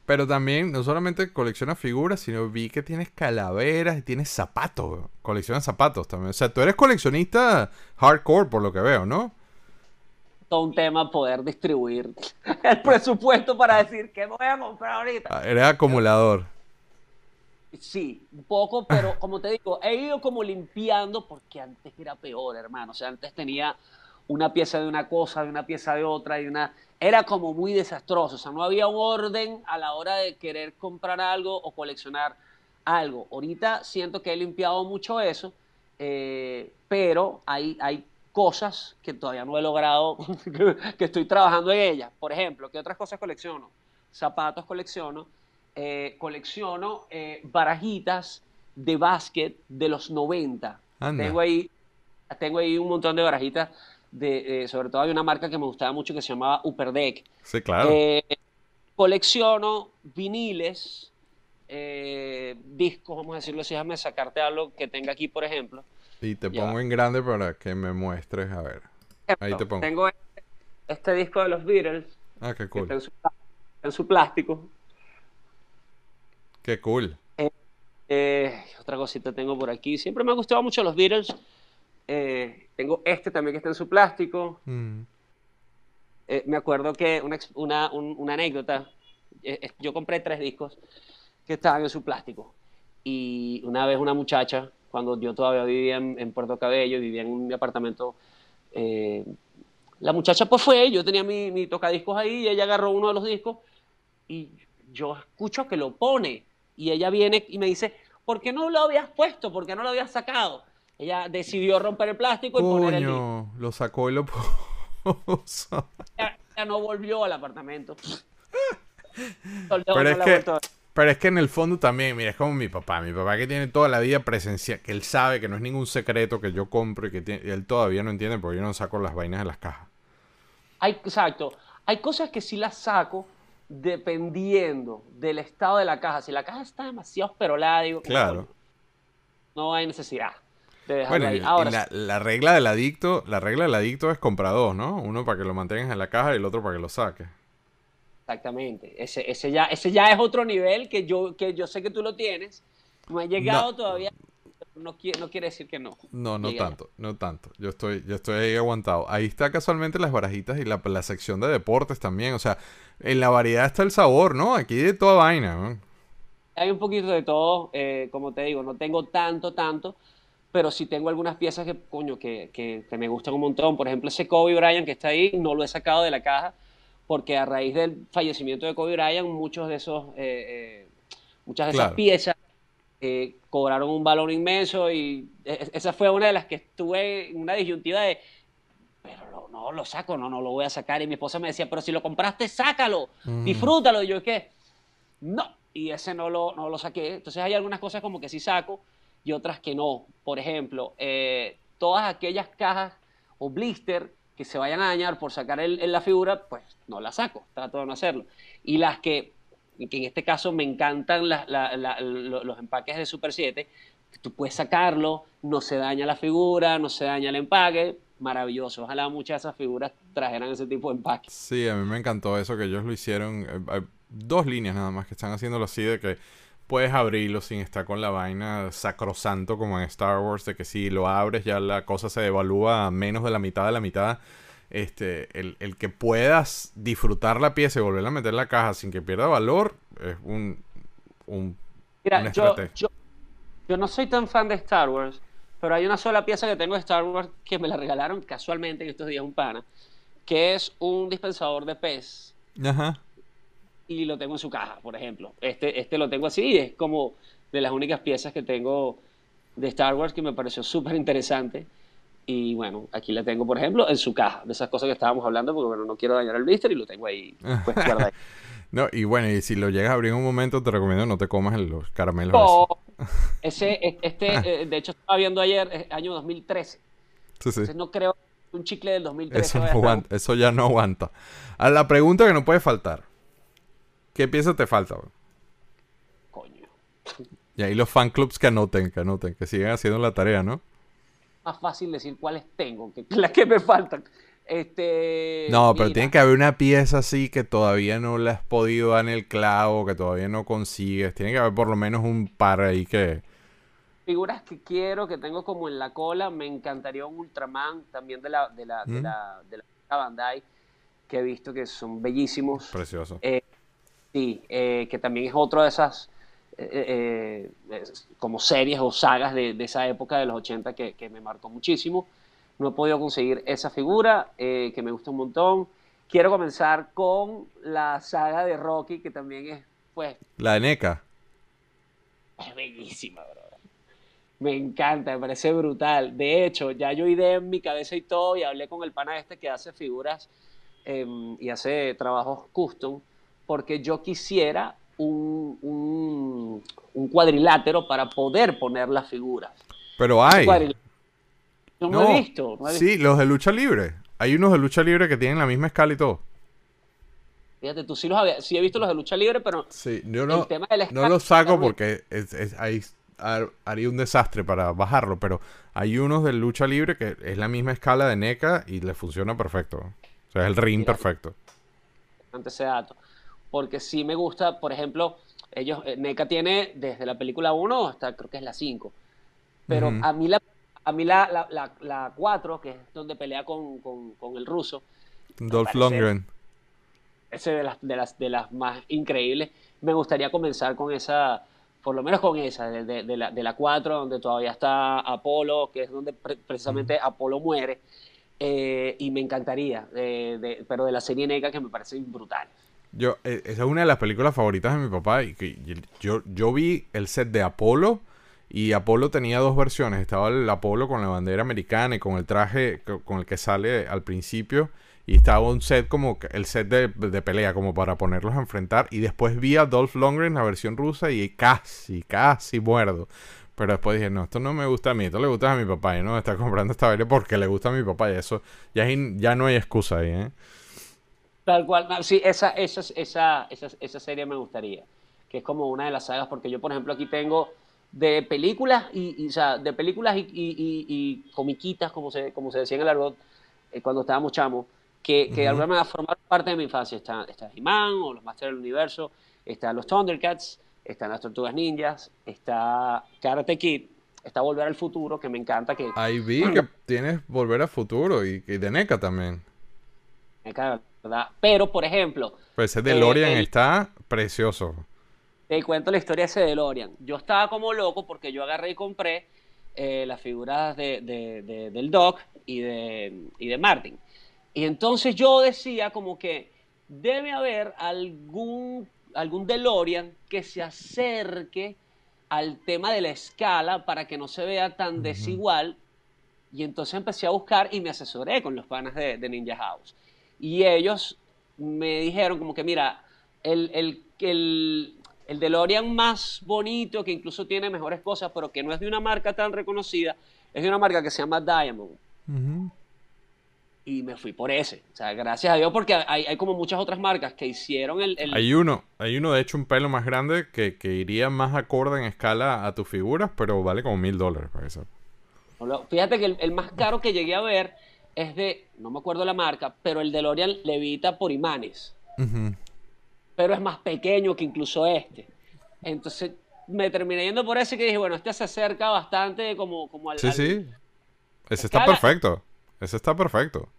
B: Pero también, no solamente colecciona figuras, sino vi que tienes calaveras y tienes zapatos. Colecciona zapatos también. O sea, tú eres coleccionista hardcore, por lo que veo, ¿no?
C: Todo un tema poder distribuir el presupuesto para decir qué voy a comprar ahorita. Ah,
B: eres acumulador.
C: Sí, un poco, pero como te digo, he ido como limpiando porque antes era peor, hermano. O sea, antes tenía una pieza de una cosa, de una pieza de otra, y una... Era como muy desastroso, o sea, no había un orden a la hora de querer comprar algo o coleccionar algo. Ahorita siento que he limpiado mucho eso, eh, pero hay, hay cosas que todavía no he logrado, que estoy trabajando en ellas. Por ejemplo, ¿qué otras cosas colecciono? Zapatos colecciono, eh, colecciono eh, barajitas de básquet de los 90. Tengo ahí, tengo ahí un montón de barajitas de, sobre todo hay una marca que me gustaba mucho que se llamaba Upper Deck.
B: Sí, claro.
C: Eh, colecciono viniles eh, discos, vamos a decirlo así, déjame sacarte algo que tenga aquí, por ejemplo.
B: Y te pongo en grande para que me muestres, a ver. Ahí te pongo.
C: Tengo este, este, disco de los Beatles.
B: Ah, qué cool.
C: en, su, plástico.
B: Qué cool.
C: Eh, eh, otra cosita tengo por aquí. Siempre me han gustado mucho los Beatles. Tengo este también que está en su plástico. Mm. me acuerdo que una, una anécdota. yo compré tres discos que estaban en su plástico. Y una vez una muchacha, cuando yo todavía vivía en, Puerto Cabello, vivía en mi apartamento, eh, la muchacha pues fue, yo tenía mi, mi tocadiscos ahí y ella agarró uno de los discos y yo escucho que lo pone y ella viene y me dice, ¿por qué no lo habías puesto? ¿Por qué no lo habías sacado? Ella decidió romper el plástico y poner el disco.
B: lo sacó y lo
C: puso. Ella, no volvió al apartamento.
B: Pero es que pero es que en el fondo también, mira, es como mi papá. Mi papá que tiene toda la vida presencia, que él sabe que no es ningún secreto que yo compro y que él todavía no entiende porque yo no saco las vainas de las cajas.
C: Hay, exacto. Hay cosas que sí las saco dependiendo del estado de la caja. Si la caja está demasiado esperolada, digo,
B: claro.
C: no hay necesidad.
B: De bueno, ahí. Ahora, la, regla del adicto, la regla del adicto es comprar dos, ¿no? Uno para que lo mantengas en la caja y el otro para que lo saques.
C: Exactamente. Ese, ese, ya, ese ya es otro nivel que yo, que yo sé que tú lo tienes. No ha llegado todavía. No quiere, no quiere decir que no.
B: No, no tanto, no tanto. Yo estoy, yo estoy ahí aguantado. Ahí está casualmente las barajitas y la, la sección de deportes también. O sea, en la variedad está el sabor, ¿no? Aquí de toda vaina.
C: Hay un poquito de todo, eh, como te digo, no tengo tanto, tanto, pero sí tengo algunas piezas que, coño, que, que, que me gustan un montón. Por ejemplo, ese Kobe Bryant que está ahí, no lo he sacado de la caja porque a raíz del fallecimiento de Kobe Bryant, muchos de esos, eh, eh, muchas de esas piezas eh, cobraron un valor inmenso y e, e, esa fue una de las que estuve en una disyuntiva de, pero no lo saco, no, no lo voy a sacar. Y mi esposa me decía, pero si lo compraste, sácalo, disfrútalo. Y yo, ¿qué? No, y ese no lo, no lo saqué. Entonces hay algunas cosas como que sí saco y otras que no. Por ejemplo, todas aquellas cajas o blister que se vayan a dañar por sacar el, la figura, pues no la saco, trato de no hacerlo. Y las que, que en este caso me encantan los empaques de Super 7, tú puedes sacarlo, no se daña la figura, no se daña el empaque, maravilloso. Ojalá muchas de esas figuras trajeran ese tipo de empaque.
B: Sí, a mí me encantó eso que ellos lo hicieron. Eh, hay dos líneas nada más que están haciéndolo así de que puedes abrirlo sin estar con la vaina sacrosanto como en Star Wars, de que si lo abres ya la cosa se devalúa a menos de la mitad de la mitad. Este, el, que puedas disfrutar la pieza y volverla a meter en la caja sin que pierda valor es un, un
C: Mira, yo, yo, no soy tan fan de Star Wars, pero hay una sola pieza que tengo de Star Wars que me la regalaron casualmente en estos días un pana, que es un dispensador de pez. Ajá y lo tengo en su caja, por ejemplo. Este, este lo tengo así y es como de las únicas piezas que tengo de Star Wars que me pareció súper interesante. Y bueno, aquí la tengo, por ejemplo, en su caja, de esas cosas que estábamos hablando, porque bueno, no quiero dañar el blister y lo tengo ahí, pues,
B: No, y bueno, y si lo llegas a abrir en un momento, te recomiendo no te comas los caramelos.
C: No, ese, e, este, eh, de hecho, estaba viendo ayer, año 2013. Sí, sí. Entonces no creo un chicle del 2013.
B: Eso, eso ya no aguanta. A la pregunta que no puede faltar. ¿Qué pieza te falta?
C: Coño.
B: Y ahí los fan clubs que anoten, que anoten, que sigan haciendo la tarea, ¿no?
C: Más fácil decir cuáles tengo que las que me faltan. Este,
B: no, pero tiene que haber una pieza así que todavía no la has podido dar en el clavo, que todavía no consigues. Tiene que haber por lo menos un par ahí que.
C: Figuras que quiero, que tengo como en la cola. Me encantaría un Ultraman también de la, de la, de mm. la, de la Bandai, que he visto que son bellísimos.
B: Precioso.
C: Eh, Sí, eh, que también es otro de esas eh, eh, como series o sagas de, esa época de los 80 que, me marcó muchísimo. No he podido conseguir esa figura, que me gusta un montón. Quiero comenzar con la saga de Rocky, que también es, pues...
B: La de NECA.
C: Es bellísima, bro. Me encanta, me parece brutal. De hecho, ya yo ideé en mi cabeza y todo, y hablé con el pana este que hace figuras em, y hace trabajos custom porque yo quisiera un, un, cuadrilátero para poder poner las figuras.
B: Pero hay.
C: No, he visto.
B: sí, los de lucha libre. Hay unos de lucha libre que tienen la misma escala y todo.
C: Fíjate, tú sí los había, sí he visto los de lucha libre, pero
B: sí, yo no, no los saco porque es, ahí haría un desastre para bajarlo, pero hay unos de lucha libre que es la misma escala de NECA y le funciona perfecto. O sea, es el ring perfecto.
C: Ese dato. Porque sí me gusta, por ejemplo, ellos, eh, NECA tiene desde la película 1 hasta creo que es la 5. Pero a mí la a mí la, la, la, 4, que es donde pelea con, con, el ruso.
B: Dolph Lundgren.
C: Ese de las, de, las, de las más increíbles. Me gustaría comenzar con esa, por lo menos con esa, de, de la, de la 4, donde todavía está Apolo, que es donde precisamente Apolo muere. Eh, y me encantaría, pero de la serie NECA que me parece brutal.
B: Yo, eh, esa es una de las películas favoritas de mi papá. Y que yo, yo vi el set de Apolo y Apolo tenía dos versiones. Estaba el Apolo con la bandera americana y con el traje con el que sale al principio. Y estaba un set como el set de, pelea, como para ponerlos a enfrentar. Y después vi a Dolph Lundgren, la versión rusa, y casi, casi muerdo. Pero después dije, no, esto no me gusta a mí, esto le gusta a mi papá. Y no está comprando esta baile porque le gusta a mi papá. Y eso, ya, ya no hay excusa ahí, ¿eh?
C: Tal cual. Sí, esa, esa, esa, esa, esa serie me gustaría. Que es como una de las sagas, porque yo, por ejemplo, aquí tengo de películas y, o sea, de películas y, y, comiquitas, como se, como se decía en el argot eh, cuando estábamos chamos, que, que de alguna manera formaron parte de mi infancia. Está, está He-Man o los Masters del Universo, están los Thundercats, están las Tortugas Ninjas, está Karate Kid, está Volver al Futuro, que me encanta. que
B: Ahí vi que tienes Volver al Futuro y, de NECA también.
C: NECA, ¿verdad? Pero, por ejemplo...
B: Pues ese DeLorean eh, está precioso.
C: Te cuento la historia de ese DeLorean. Yo estaba como loco porque yo agarré y compré eh, las figuras de, del Doc y de, y de Martin. Y entonces yo decía como que debe haber algún, algún DeLorean que se acerque al tema de la escala para que no se vea tan desigual. Y entonces empecé a buscar y me asesoré con los panas de, Ninja House. Y ellos me dijeron como que, mira, el, el, el, el DeLorean más bonito, que incluso tiene mejores cosas, pero que no es de una marca tan reconocida, es de una marca que se llama Diamond. Y me fui por ese. O sea, gracias a Dios, porque hay, como muchas otras marcas que hicieron el,
B: Hay uno, hay uno de hecho un pelo más grande que, iría más acorde en escala a tus figuras, pero vale como mil dólares para eso.
C: Fíjate que el, más caro que llegué a ver es de, no me acuerdo la marca, pero el DeLorean levita por imanes pero es más pequeño que incluso este. Entonces me terminé yendo por ese que dije, bueno, este se acerca bastante como, como al...
B: Sí, sí. Ese está perfecto. Ese está perfecto.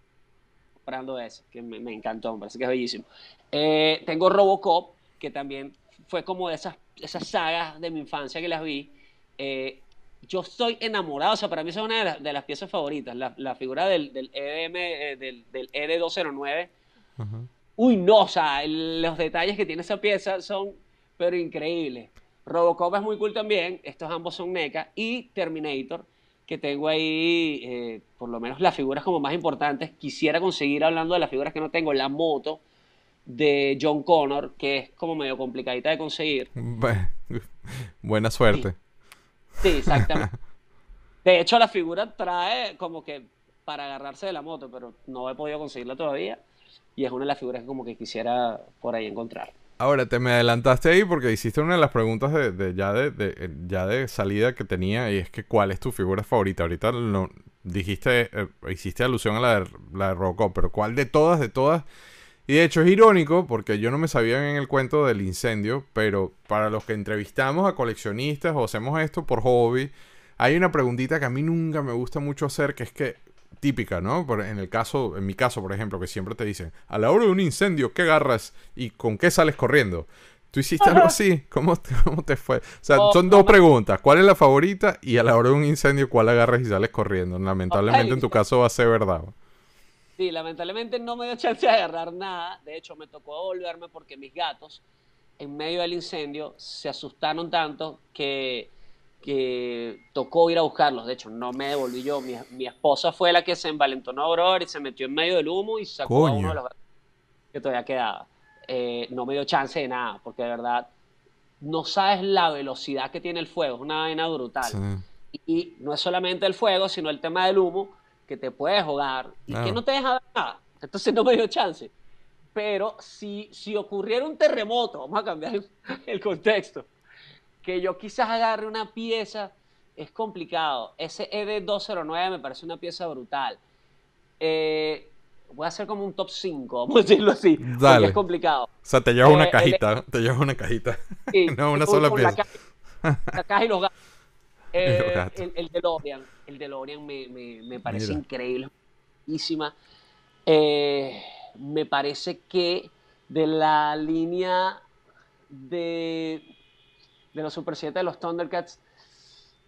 C: Comprando ese, que me, encantó, me parece que es bellísimo. Eh, tengo Robocop, que también fue como de esas, esas sagas de mi infancia que las vi. Eh, yo estoy enamorado, o sea, para mí es una de, las, piezas favoritas, la, figura del, del EDM, eh, del, del ED209. Ajá uy, no, o sea, los detalles que tiene esa pieza son, pero increíbles. Robocop es muy cool también, estos ambos son NECA, y Terminator, que tengo ahí, eh, por lo menos las figuras como más importantes. Quisiera conseguir, hablando de las figuras que no tengo, la moto de John Connor, que es como medio complicadita de conseguir.
B: Buena suerte.
C: Sí, exactamente. De hecho, la figura trae como que para agarrarse de la moto, pero no he podido conseguirla todavía y es una de las figuras que como que quisiera por ahí encontrar.
B: Ahora, te me adelantaste ahí porque hiciste una de las preguntas de, ya, de, ya de salida que tenía y es que ¿cuál es tu figura favorita? Ahorita no, dijiste, eh, hiciste alusión a la de, la de pero ¿cuál de todas, de todas? Y de hecho es irónico porque yo no me sabía en el cuento del incendio, pero para los que entrevistamos a coleccionistas o hacemos esto por hobby, hay una preguntita que a mí nunca me gusta mucho hacer, que es que típica, ¿no? en el caso, en mi caso, por ejemplo, que siempre te dicen, a la hora de un incendio, ¿qué agarras y con qué sales corriendo? ¿Tú hiciste algo así? ¿Cómo te, cómo te fue? O sea, son dos preguntas. ¿Cuál es la favorita? Y a la hora de un incendio, ¿cuál agarras y sales corriendo? Lamentablemente en tu caso va a ser verdad.
C: Sí, lamentablemente no me dio chance de agarrar nada. De hecho, me tocó volverme porque mis gatos, en medio del incendio, se asustaron tanto que que tocó ir a buscarlos. De hecho, no me devolví yo. Mi, esposa fue la que se envalentonó, brother, y se metió en medio del humo y sacó a uno de los que todavía quedaba. Eh, no me dio chance de nada, porque de verdad no sabes la velocidad que tiene el fuego. Es una vaina brutal. Y, no es solamente el fuego, sino el tema del humo, que te puedes jugar y que no te deja ver nada. Entonces no me dio chance. pero si, si ocurriera un terremoto, vamos a cambiar el, contexto, que yo quizás agarre una pieza, es complicado. Ese ED209 me parece una pieza brutal. Eh, voy a hacer como un top 5, vamos a decirlo así. Dale. Es complicado. O
B: sea, te llevas una eh, cajita, te llevas una cajita. no una sola pieza.
C: La caja, y los gatos. Eh, el, el, DeLorean, el DeLorean me, me, me parece increíble, eh, me parece que de la línea de, de los Super 7 de los Thundercats,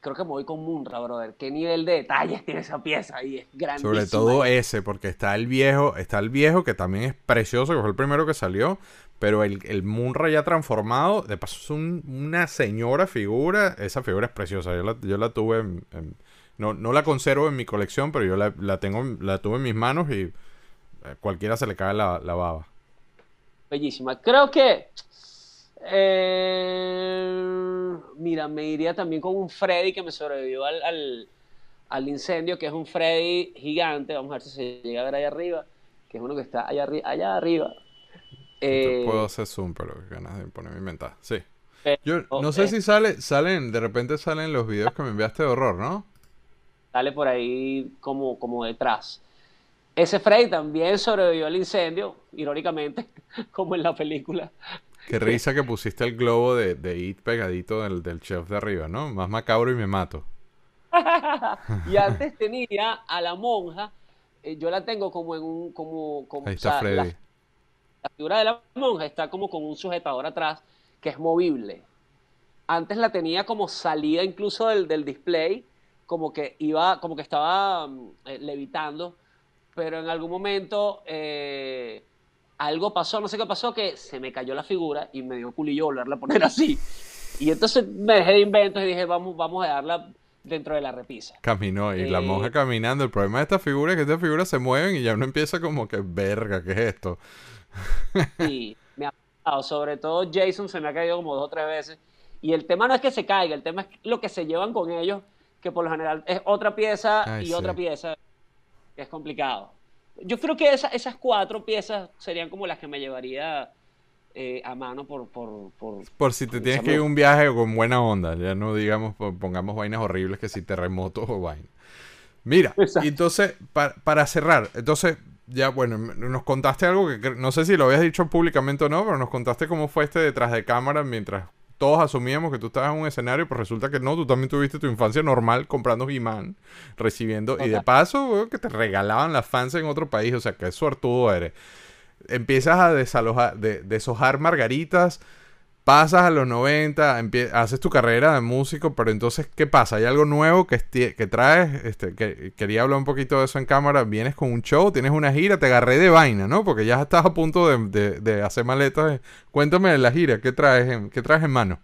C: creo que me voy con Munra, brother. ¿Qué nivel de detalles tiene esa pieza ahí? Es grandísima.
B: Sobre todo ese, porque está el viejo, está el viejo que también es precioso, que fue el primero que salió, pero el, el Munra ya transformado, de paso es una señora figura, esa figura es preciosa, yo la, yo la tuve, no, no la conservo en mi colección, pero yo la, la, tengo, la tuve en mis manos y eh, cualquiera se le cae la, la baba.
C: Bellísima. Creo que eh, mira, me iría también con un Freddy que me sobrevivió al, incendio, que es un Freddy gigante. Vamos a ver si se llega a ver ahí arriba, que es uno que está allá, allá arriba.
B: Eh, puedo hacer zoom, pero ganas de poner mi mental. Sí. Yo no sé si sale, salen, de repente salen los videos que me enviaste de horror, ¿no?
C: Sale por ahí como, como detrás. Ese Freddy también sobrevivió al incendio, irónicamente, como en la película.
B: Qué risa que pusiste el globo de, de It pegadito del, del chef de arriba, ¿no? Más macabro y me mato.
C: y antes tenía a la monja, eh, yo la tengo como en un, como, como
B: Ahí está Freddy.
C: La, figura de la monja está como con un sujetador atrás que es movible. Antes la tenía como salida incluso del, del display, como que iba, como que estaba mm, eh, levitando, pero en algún momento eh, algo pasó, no sé qué pasó, que se me cayó la figura y me dio culillo volverla a poner así. Y entonces me dejé de inventos y dije, vamos, vamos a darla dentro de la repisa.
B: Caminó y la eh, monja caminando. El problema de esta figura es que estas figuras se mueven y ya uno empieza como que, verga, ¿qué es esto?
C: Sí, me ha pasado. Sobre todo Jason se me ha caído como dos o tres veces. Y el tema no es que se caiga, el tema es lo que se llevan con ellos, que por lo general es otra pieza y otra pieza, es complicado. Yo creo que esas cuatro piezas serían como las que me llevaría eh, a mano por, por,
B: por... si te tienes que ir un viaje con buena onda, ya no digamos, pongamos vainas horribles que si terremotos o vainas. Mira, entonces, para, cerrar, entonces, ya bueno, nos contaste algo que no sé si lo habías dicho públicamente o no, pero nos contaste cómo fue este detrás de cámara mientras todos asumíamos que tú estabas en un escenario, pero resulta que no, tú también tuviste tu infancia normal comprando He-Man, recibiendo, y de paso, que te regalaban las fans en otro país, o sea, que suertudo eres. Empiezas a desalojar, de, deshojar margaritas, pasas a los 90, haces tu carrera de músico, pero entonces, ¿qué pasa? ¿Hay algo nuevo que, que traes? Este, que, quería hablar un poquito de eso en cámara. Vienes con un show, tienes una gira, te agarré de vaina, ¿no? Porque ya estás a punto de, hacer maletas. Cuéntame de la gira, ¿qué traes en, qué traes en mano?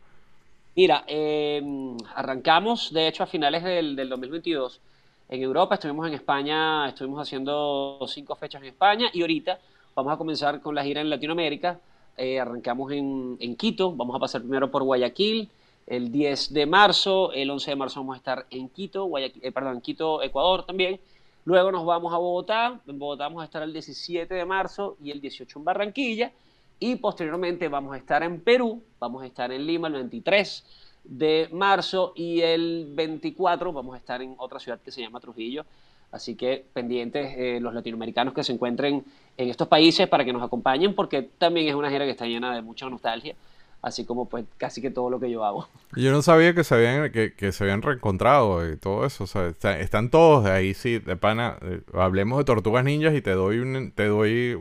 C: Mira, em, arrancamos, de hecho, a finales del, del 2022 en Europa, estuvimos en España, estuvimos haciendo cinco fechas en España y ahorita vamos a comenzar con la gira en Latinoamérica eh, arrancamos en, Quito, vamos a pasar primero por Guayaquil, el 10 de marzo, el 11 de marzo vamos a estar en Quito, Guayaquil, eh, perdón, Quito, Ecuador también. Luego nos vamos a Bogotá, en Bogotá vamos a estar el 17 de marzo y el 18 en Barranquilla. Y posteriormente vamos a estar en Perú, vamos a estar en Lima el 23 de marzo y el 24 vamos a estar en otra ciudad que se llama Trujillo. Así que pendientes eh, los latinoamericanos que se encuentren en estos países para que nos acompañen, porque también es una gira que está llena de mucha nostalgia, así como pues casi que todo lo que yo hago.
B: Yo no sabía que se habían, que, se habían reencontrado y todo eso, o sea, están todos de ahí, sí, de pana, eh, hablemos de Tortugas Ninjas y te doy un, te doy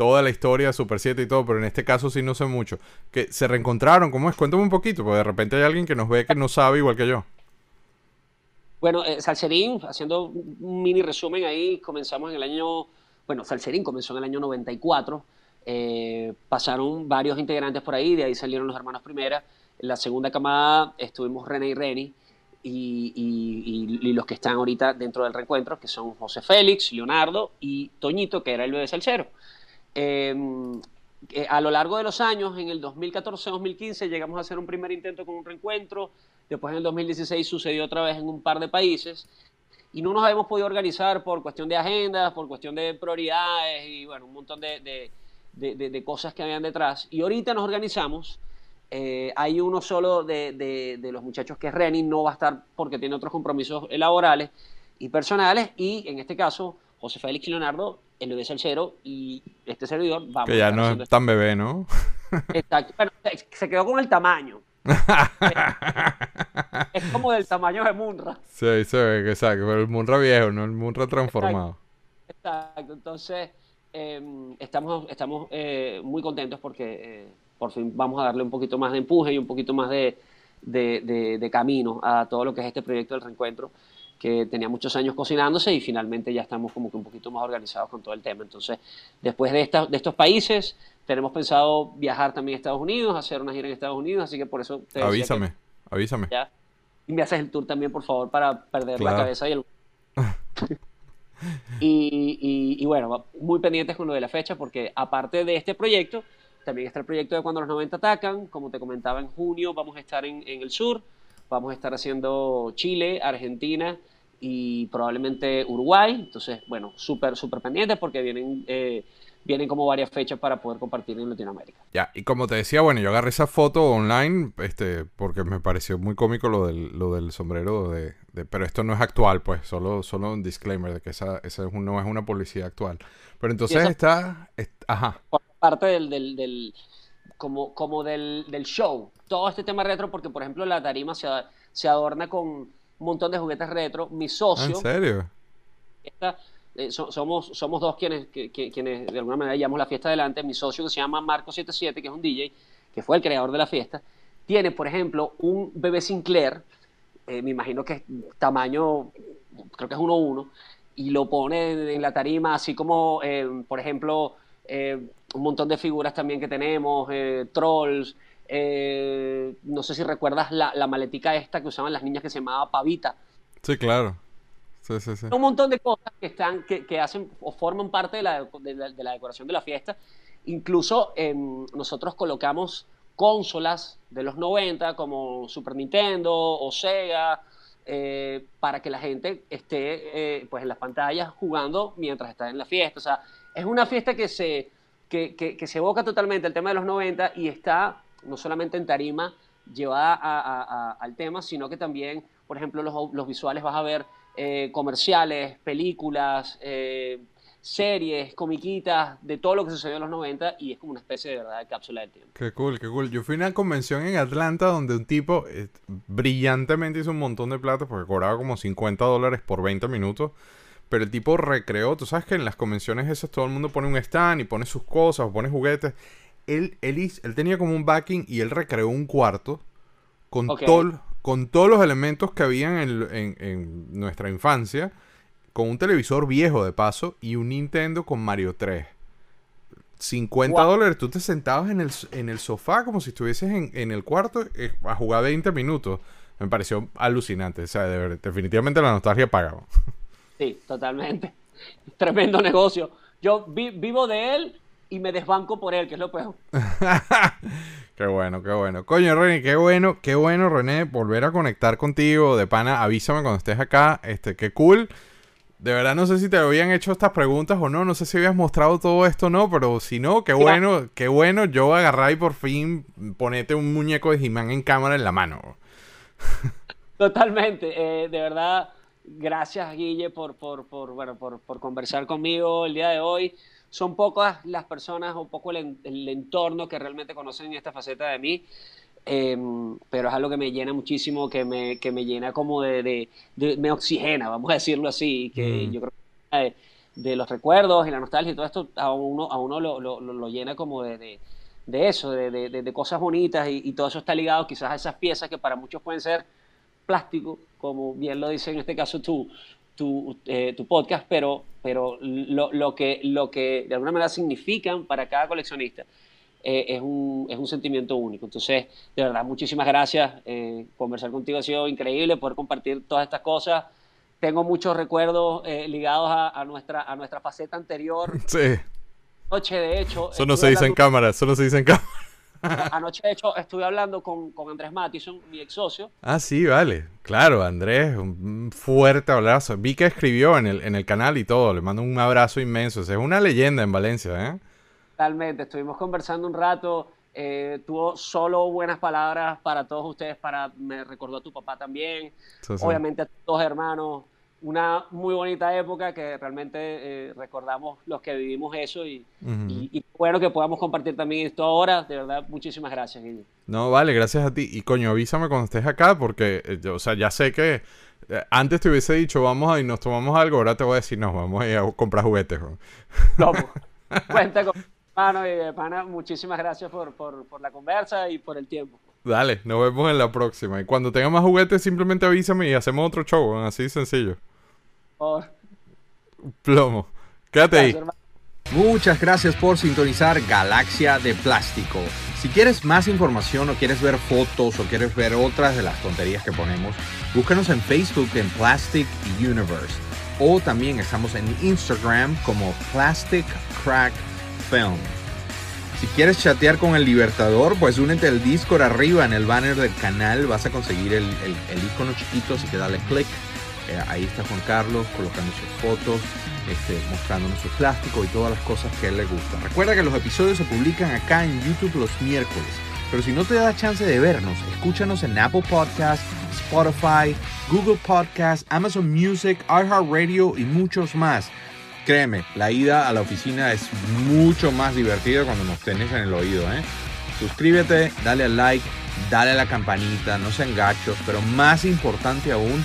B: toda la historia Super 7 y todo, pero en este caso sí no sé mucho. Que se reencontraron, ¿cómo es? Cuéntame un poquito, porque de repente hay alguien que nos ve que no sabe igual que yo.
C: Bueno, eh, Salserín, haciendo un mini resumen ahí, comenzamos en el año, bueno, Salserín comenzó en el año 94, eh, pasaron varios integrantes por ahí, de ahí salieron los hermanos Primera, en la segunda camada estuvimos René y Reni, y, los que están ahorita dentro del reencuentro, que son José Félix, Leonardo y Toñito, que era el bebé salsero. Em, eh, a lo largo de los años, en el 2014-2015, llegamos a hacer un primer intento con un reencuentro, Después en el 2016 sucedió otra vez en un par de países y no nos habíamos podido organizar por cuestión de agendas, por cuestión de prioridades y bueno, un montón de, de, cosas que habían detrás. Y ahorita nos organizamos. Eh, hay uno solo de, los muchachos que es Renny, no va a estar porque tiene otros compromisos laborales y personales. Y en este caso, José Félix Leonardo, el bebé Salcero y este servidor
B: vamos Que ya no es tan bebé, ¿no?
C: Exacto. Bueno, se quedó con el tamaño. es como del tamaño de Munra.
B: Sí, ve, exacto. el Munra viejo, no el Munra transformado.
C: Exacto. Entonces, em, estamos, estamos eh, muy contentos porque eh, por fin vamos a darle un poquito más de empuje y un poquito más de, de, camino a todo lo que es este proyecto del reencuentro que tenía muchos años cocinándose y finalmente ya estamos como que un poquito más organizados con todo el tema. Entonces, después de, esta, de estos países, tenemos pensado viajar también a Estados Unidos, hacer una gira en Estados Unidos, así que por eso
B: te Avísame, avísame.
C: Y me haces el tour también, por favor, para perder la cabeza y el... y, y, bueno, muy pendientes con lo de la fecha, porque aparte de este proyecto, también está el proyecto de Cuando los 90 Atacan. Como te comentaba, en junio vamos a estar en, en el sur, vamos a estar haciendo Chile, Argentina y probablemente Uruguay. Entonces, bueno, súper, súper pendientes porque vienen eh, vienen como varias fechas para poder compartir en Latinoamérica.
B: Ya, y como te decía, bueno, yo agarré esa foto online, este, porque me pareció muy cómico lo del, lo del sombrero de, pero esto no es actual, pues, solo, solo un disclaimer de que esa, esa no es una publicidad actual. Pero entonces está, ajá.
C: Parte del, del, del como, como del, del, show, todo este tema retro, porque por ejemplo la tarima se, se adorna con un montón de juguetes retro. Mi socio.
B: ¿En serio?
C: Esta, eh, somos, somos dos quienes, quienes de alguna manera llevamos la fiesta adelante. Mi socio que se llama Marco77, que es un DJ, que fue el creador de la fiesta, tiene, por ejemplo, un bebé Sinclair, eh, me imagino que es tamaño, creo que es 1-1, y lo pone en la tarima, así como, eh, por ejemplo, un montón de figuras también que tenemos, trolls. no sé si recuerdas la, la maletica esta que usaban las niñas que se llamaba Pavita.
B: Sí, claro.
C: Un montón de cosas que están, que, hacen o forman parte de la, de la, decoración de la fiesta. Incluso em, nosotros colocamos consolas de los 90 como Super Nintendo o Sega eh, para que la gente esté eh, pues en las pantallas jugando mientras está en la fiesta. O sea, es una fiesta que se, que, que, se evoca totalmente el tema de los 90 y está no solamente en tarima llevada al tema, sino que también, por ejemplo, los, los visuales vas a ver eh, comerciales, películas, eh, series, comiquitas, de todo lo que sucedió en los 90 y es como una especie de verdad de cápsula del tiempo.
B: Qué cool, qué cool. Yo fui a una convención en Atlanta donde un tipo eh, brillantemente hizo un montón de plata porque cobraba como 50 dólares por 20 minutos. Pero el tipo recreó, tú sabes que en las convenciones esas todo el mundo pone un stand y pone sus cosas o pone juguetes. Él, él, él tenía como un backing y él recreó un cuarto con todo con todos los elementos que habían en, nuestra infancia, con un televisor viejo de paso y un Nintendo con Mario 3. 50 dólares, tú te sentabas en el, en el sofá como si estuvieses en, el cuarto eh, a jugar 20 minutos. Me pareció alucinante, o sea, definitivamente la nostalgia pagaba.
C: Sí, totalmente. Tremendo negocio. Yo vivo de él y me desbanco por él, que es lo peor.
B: Qué bueno, qué bueno. Coño, René, qué bueno, qué bueno, René, volver a conectar contigo. De pana, avísame cuando estés acá. Este, qué cool. De verdad no sé si te habían hecho estas preguntas o no, no sé si habías mostrado todo esto o no, pero si no, qué bueno, qué bueno yo agarrar y por fin ponete un muñeco de he en cámara en la mano.
C: Totalmente, eh, de verdad, gracias Guille por, por, por, bueno, por, por conversar conmigo el día de hoy son pocas las personas o poco el, entorno que realmente conocen esta faceta de mí, em, pero es algo que me llena muchísimo, que me, que me llena como de, de, me oxigena, vamos a decirlo así, que mm. yo creo que de, los recuerdos y la nostalgia y todo esto a uno, a uno lo, lo, lo llena como de, de eso, de, cosas bonitas y, y todo eso está ligado quizás a esas piezas que para muchos pueden ser plástico, como bien lo dice en este caso tú, tu, eh, tu podcast, pero, pero lo, lo, que, lo que de alguna manera significan para cada coleccionista eh, es, un, es un sentimiento único. Entonces, de verdad, muchísimas gracias. Eh, conversar contigo ha sido increíble, poder compartir todas estas cosas. Tengo muchos recuerdos ligados a, a, nuestra, a nuestra faceta anterior.
B: Sí.
C: Noche, de hecho.
B: Eso no se dice en cámara, eso no se dice en cámara.
C: Anoche, de hecho, estuve hablando con, Andrés Mattison, mi ex socio.
B: Ah, sí, vale. Claro, Andrés, un fuerte abrazo. Vi que escribió en el, en el canal y todo. Le mando un abrazo inmenso. Es una leyenda en Valencia, ¿eh?
C: Totalmente, estuvimos conversando un rato, eh, tuvo solo buenas palabras para todos ustedes, para, me recordó a tu papá también, obviamente a tus hermanos, una muy bonita época que realmente eh, recordamos los que vivimos eso y, bueno que podamos compartir también esto ahora. De verdad, muchísimas gracias, Guille.
D: No, vale, gracias a ti. Y coño, avísame cuando estés acá porque, eh, yo, o sea, ya sé que eh, antes te hubiese dicho vamos a y nos tomamos algo, ahora te voy a decir no, vamos a ir a comprar juguetes.
C: No, cuenta con mano y pana, muchísimas gracias por, por, por la conversa y por el tiempo.
D: Dale, nos vemos en la próxima. Y cuando tenga más juguetes, simplemente avísame y hacemos otro show, así sencillo. Plomo. Quédate ahí.
B: Muchas gracias por sintonizar Galaxia de Plástico. Si quieres más información o quieres ver fotos o quieres ver otras de las tonterías que ponemos, búscanos en Facebook en Plastic Universe. O también estamos en Instagram como Plastic Crack Film. Si quieres chatear con el Libertador, pues únete al Discord arriba en el banner del canal. Vas a conseguir el, el icono chiquito, así que dale click eh, ahí está Juan Carlos colocando sus fotos, este, mostrándonos su plástico y todas las cosas que a él le gustan. Recuerda que los episodios se publican acá en YouTube los miércoles. Pero si no te da chance de vernos, escúchanos en Apple Podcasts, Spotify, Google Podcasts, Amazon Music, iHeartRadio y muchos más. Créeme, la ida a la oficina es mucho más divertida cuando nos tenés en el oído. ¿eh? Suscríbete, dale al like, dale a la campanita, no sean gachos, pero más importante aún,